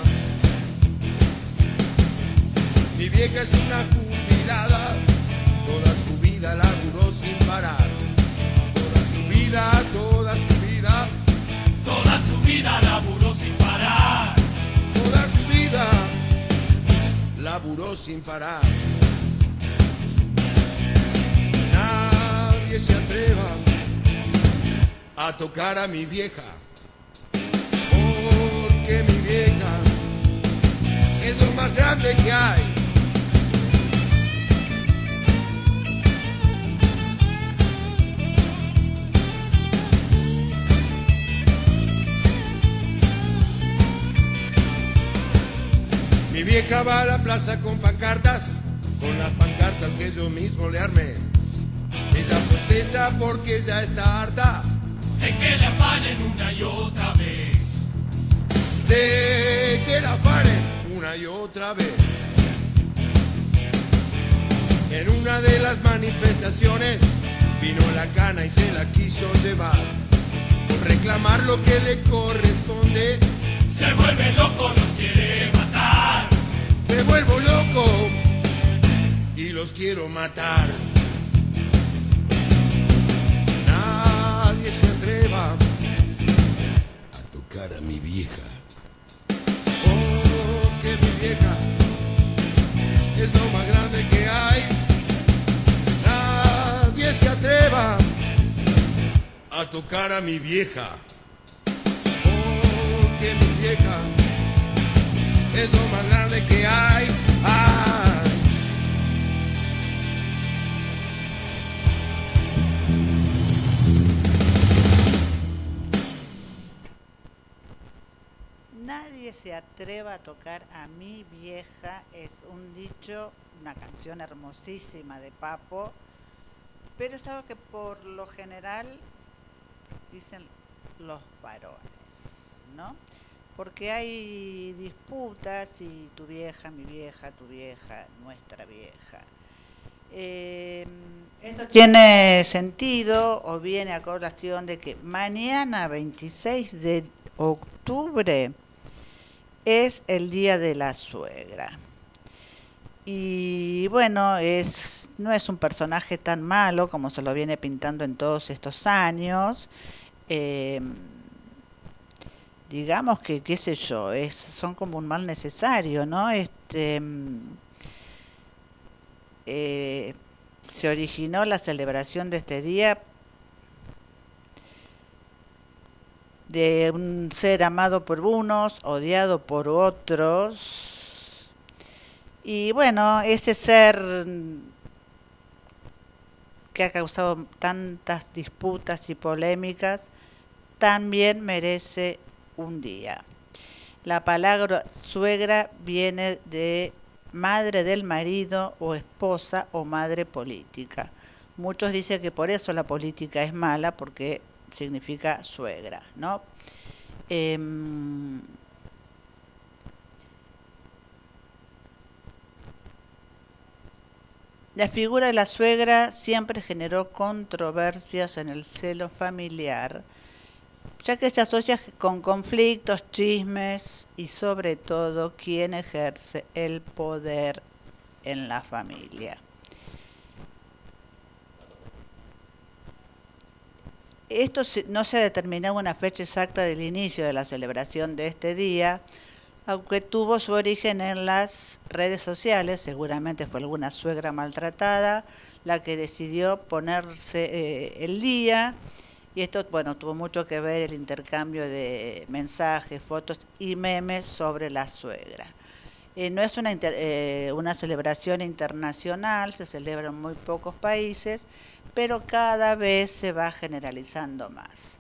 Mi vieja es una jubilada, toda su vida laburó sin parar. Toda su vida, toda su vida, Toda su vida laburó sin parar. Vida laburó sin parar. Nadie se atreva a tocar a mi vieja, porque mi vieja es lo más grande que hay. Vieja va a la plaza con pancartas, con las pancartas que yo mismo le armé. Ella protesta porque ya está harta De que le afanen una y otra vez. de que la paren una y otra vez. En una de las manifestaciones vino la cana y se la quiso llevar. Por reclamar lo que le corresponde, Se vuelve loco, nos quiere matar. Vuelvo loco y los quiero matar. Nadie se atreva a tocar a mi vieja. Oh, que mi vieja es lo más grande que hay. Nadie se atreva a tocar a mi vieja. Oh, que mi vieja es lo más grande que hay. Ay. Nadie se atreva a tocar a mi vieja es un dicho, una canción hermosísima de Papo, pero es algo que por lo general dicen los varones, ¿no? Porque hay disputas si tu vieja, mi vieja, tu vieja, nuestra vieja. Eh, esto tiene sentido o viene a colación de que mañana 26 de octubre es el día de la suegra. Y bueno, es, no es un personaje tan malo como se lo viene pintando en todos estos años. Eh, digamos que, qué sé yo, es, son como un mal necesario, ¿no? Este, mm, eh, se originó la celebración de este día de un ser amado por unos, odiado por otros. Y bueno, ese ser que ha causado tantas disputas y polémicas, también merece un día. La palabra suegra viene de madre del marido o esposa o madre política. Muchos dicen que por eso la política es mala, porque significa suegra, ¿no? Em, la figura de la suegra siempre generó controversias en el celo familiar, ya que se asocia con conflictos, chismes y sobre todo quién ejerce el poder en la familia. Esto no se ha determinado una fecha exacta del inicio de la celebración de este día, aunque tuvo su origen en las redes sociales, seguramente fue alguna suegra maltratada la que decidió ponerse eh, el día Y esto, bueno, tuvo mucho que ver el intercambio de mensajes, fotos y memes sobre la suegra. Eh, no es una, eh, una celebración internacional, se celebra en muy pocos países, pero cada vez se va generalizando más.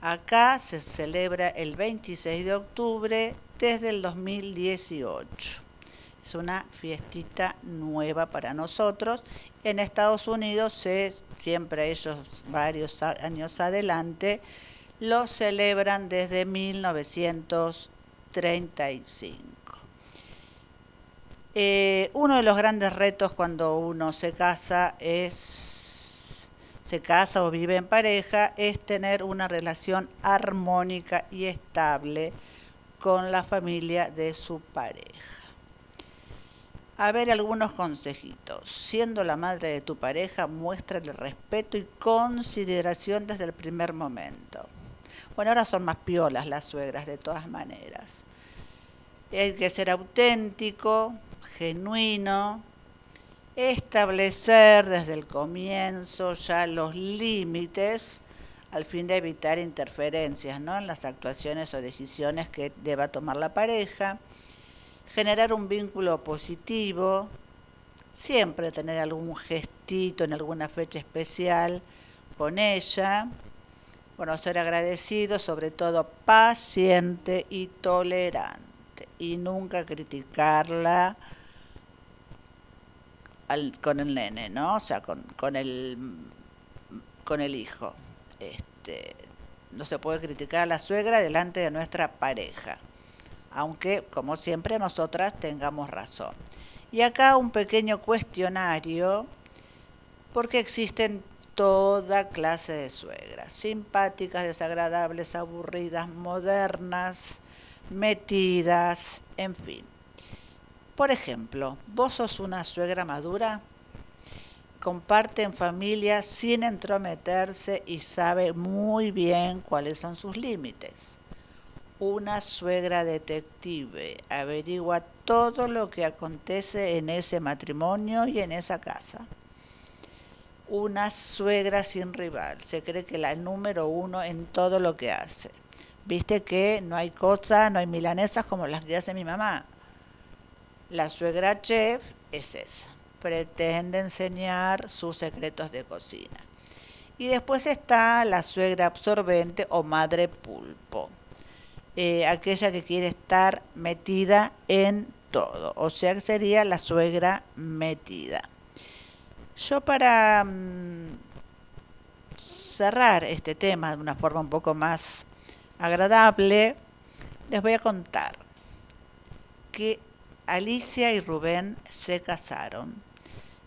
Acá se celebra el 26 de octubre desde el 2018. Es una fiestita nueva para nosotros. En Estados Unidos, se, siempre ellos varios años adelante, lo celebran desde 1935. Eh, uno de los grandes retos cuando uno se casa es se casa o vive en pareja es tener una relación armónica y estable con la familia de su pareja. A ver algunos consejitos. Siendo la madre de tu pareja, muéstrale respeto y consideración desde el primer momento. Bueno, ahora son más piolas las suegras de todas maneras. Hay que ser auténtico, genuino, establecer desde el comienzo ya los límites al fin de evitar interferencias ¿no? en las actuaciones o decisiones que deba tomar la pareja, generar un vínculo positivo, siempre tener algún gestito en alguna fecha especial con ella, bueno, ser agradecido, sobre todo paciente y tolerante, y nunca criticarla con el nene, ¿no? O sea, con, con, el, con el hijo. Este, no se puede criticar a la suegra delante de nuestra pareja, aunque, como siempre, nosotras tengamos razón. Y acá un pequeño cuestionario, porque existen toda clase de suegras, simpáticas, desagradables, aburridas, modernas, metidas, en fin. Por ejemplo, vos sos una suegra madura, comparte en familia sin entrometerse y sabe muy bien cuáles son sus límites. Una suegra detective averigua todo lo que acontece en ese matrimonio y en esa casa. Una suegra sin rival, se cree que la número uno en todo lo que hace. Viste que no hay cosas, no hay milanesas como las que hace mi mamá la suegra chef es esa, pretende enseñar sus secretos de cocina. Y después está la suegra absorbente o madre pulpo, eh, aquella que quiere estar metida en todo, o sea que sería la suegra metida. Yo para mm, cerrar este tema de una forma un poco más agradable, les voy a contar que Alicia y Rubén se casaron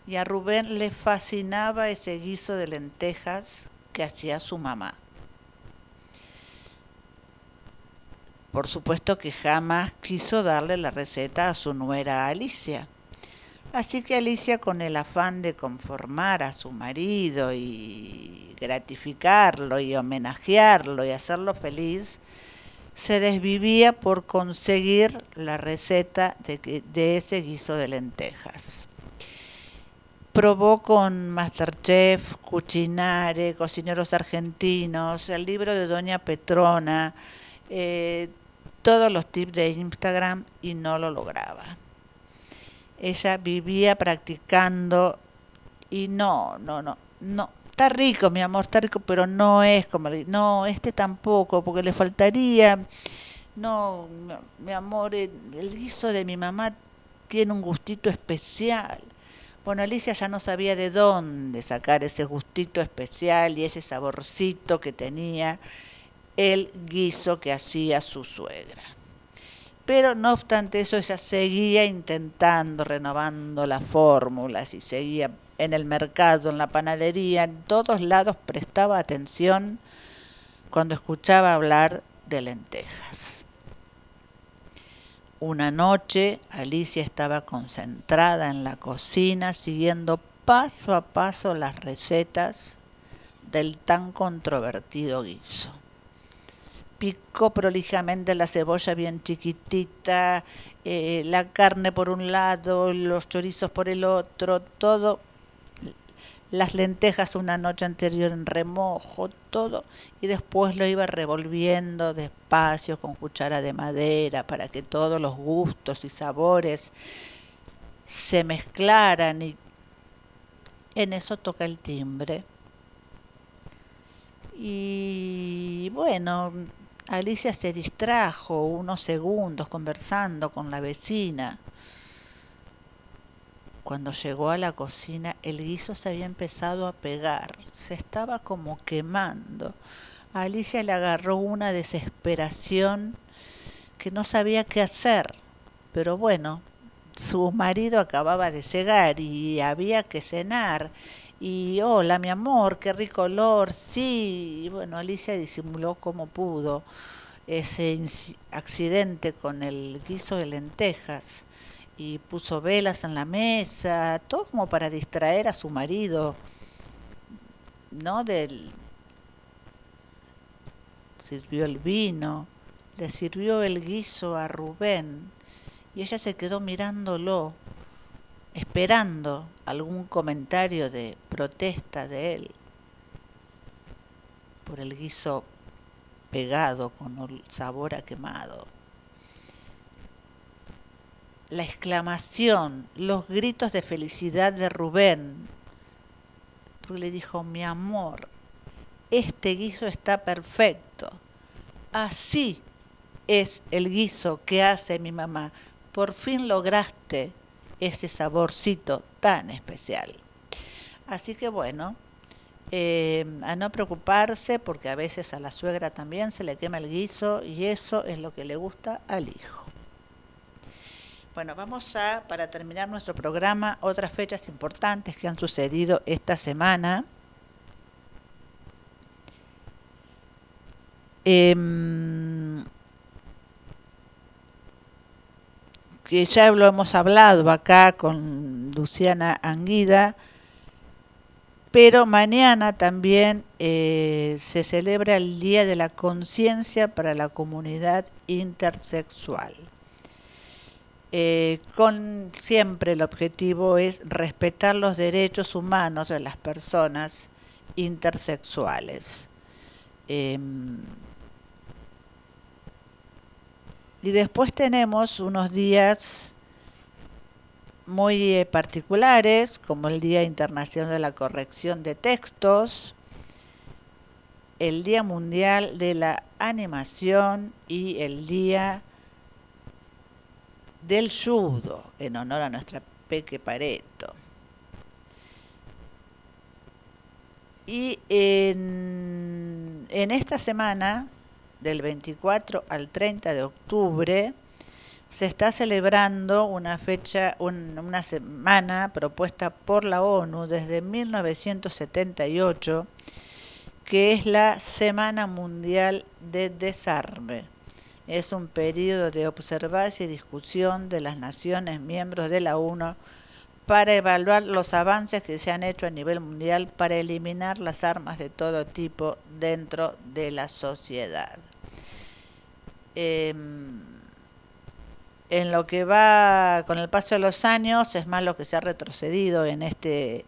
y a Rubén le fascinaba ese guiso de lentejas que hacía su mamá. Por supuesto que jamás quiso darle la receta a su nuera Alicia. Así que Alicia, con el afán de conformar a su marido y gratificarlo y homenajearlo y hacerlo feliz, se desvivía por conseguir la receta de, ese guiso de lentejas. Probó con Masterchef, Cucinare, Cocineros Argentinos, el libro de Doña Petrona, eh, todos los tips de Instagram y no lo lograba. Ella vivía practicando y no, no, no, no, está rico, mi amor, está rico, pero no es como, no, este tampoco, porque le faltaría, no, mi amor, el, guiso de mi mamá tiene un gustito especial. Bueno, Alicia ya no sabía de dónde sacar ese gustito especial y ese saborcito que tenía el guiso que hacía su suegra. Pero no obstante eso, ella seguía intentando, renovando las fórmulas y seguía en el mercado, en la panadería, en todos lados prestaba atención cuando escuchaba hablar de lentejas. Una noche Alicia estaba concentrada en la cocina siguiendo paso a paso las recetas del tan controvertido guiso. Picó prolijamente la cebolla bien chiquitita, eh, la carne por un lado, los chorizos por el otro, todo. Las lentejas una noche anterior en remojo, todo, y después lo iba revolviendo despacio con cuchara de madera para que todos los gustos y sabores se mezclaran. Y en eso toca el timbre. Y bueno, Alicia se distrajo unos segundos conversando con la vecina. Cuando llegó a la cocina, el guiso se había empezado a pegar, se estaba como quemando. Alicia le agarró una desesperación que no sabía qué hacer. Pero bueno, su marido acababa de llegar y había que cenar. Y hola, mi amor, qué rico olor. Sí, y bueno, Alicia disimuló como pudo ese accidente con el guiso de lentejas y puso velas en la mesa, todo como para distraer a su marido, ¿no? Del sirvió el vino, le sirvió el guiso a Rubén y ella se quedó mirándolo, esperando algún comentario de protesta de él por el guiso pegado con el sabor a quemado la exclamación, los gritos de felicidad de Rubén, porque le dijo, mi amor, este guiso está perfecto. Así es el guiso que hace mi mamá. Por fin lograste ese saborcito tan especial. Así que bueno, eh, a no preocuparse porque a veces a la suegra también se le quema el guiso y eso es lo que le gusta al hijo. Bueno, vamos a, para terminar nuestro programa, otras fechas importantes que han sucedido esta semana. Em, que ya lo hemos hablado acá con Luciana Anguida, pero mañana también eh, se celebra el Día de la Conciencia para la Comunidad Intersexual. Eh, con siempre el objetivo es respetar los derechos humanos de las personas intersexuales. Em, y después tenemos unos días muy eh, particulares, como el Día Internacional de la Corrección de Textos, el Día Mundial de la Animación y el Día del judo, en honor a nuestra Peque Pareto. Y en, esta semana, del 24 al 30 de octubre, se está celebrando una fecha, una semana propuesta por la ONU desde 1978, que es la Semana Mundial de Desarme es un periodo de observancia y discusión de las naciones miembros de la ONU para evaluar los avances que se han hecho a nivel mundial para eliminar las armas de todo tipo dentro de la sociedad. Em, en lo que va con el paso de los años, es más lo que se ha retrocedido en este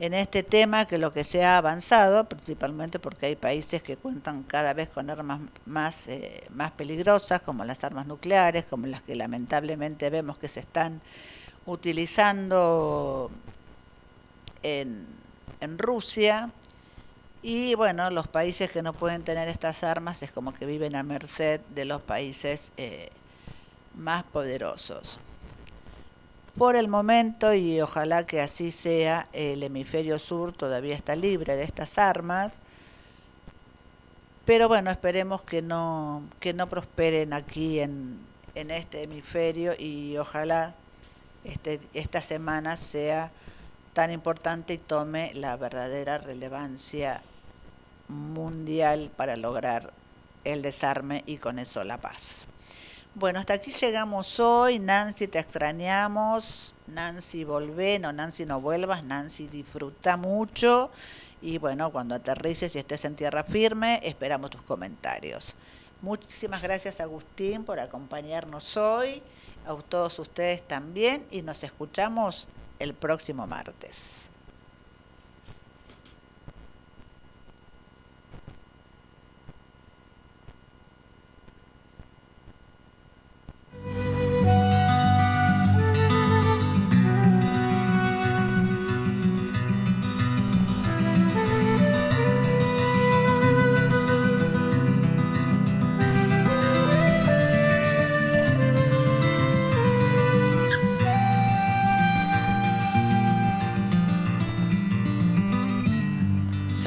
en este tema que lo que se ha avanzado, principalmente porque hay países que cuentan cada vez con armas más, eh, más peligrosas, como las armas nucleares, como las que lamentablemente vemos que se están utilizando en, en Rusia. Y bueno, los países que no pueden tener estas armas es como que viven a merced de los países eh, más poderosos. Por el momento, y ojalá que así sea, el hemisferio sur todavía está libre de estas armas. Pero bueno, esperemos que no, que no prosperen aquí en, en este hemisferio y ojalá este, esta semana sea tan importante y tome la verdadera relevancia mundial para lograr el desarme y con eso la paz. Bueno, hasta aquí llegamos hoy. Nancy, te extrañamos. Nancy, volvé. No, Nancy, no vuelvas. Nancy, disfruta mucho. Y bueno, cuando aterrices y estés en tierra firme, esperamos tus comentarios. Muchísimas gracias, Agustín, por acompañarnos hoy. A todos ustedes también. Y nos escuchamos el próximo martes.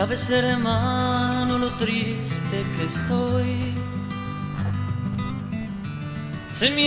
Sabes, hermano, lo triste que estoy. Se me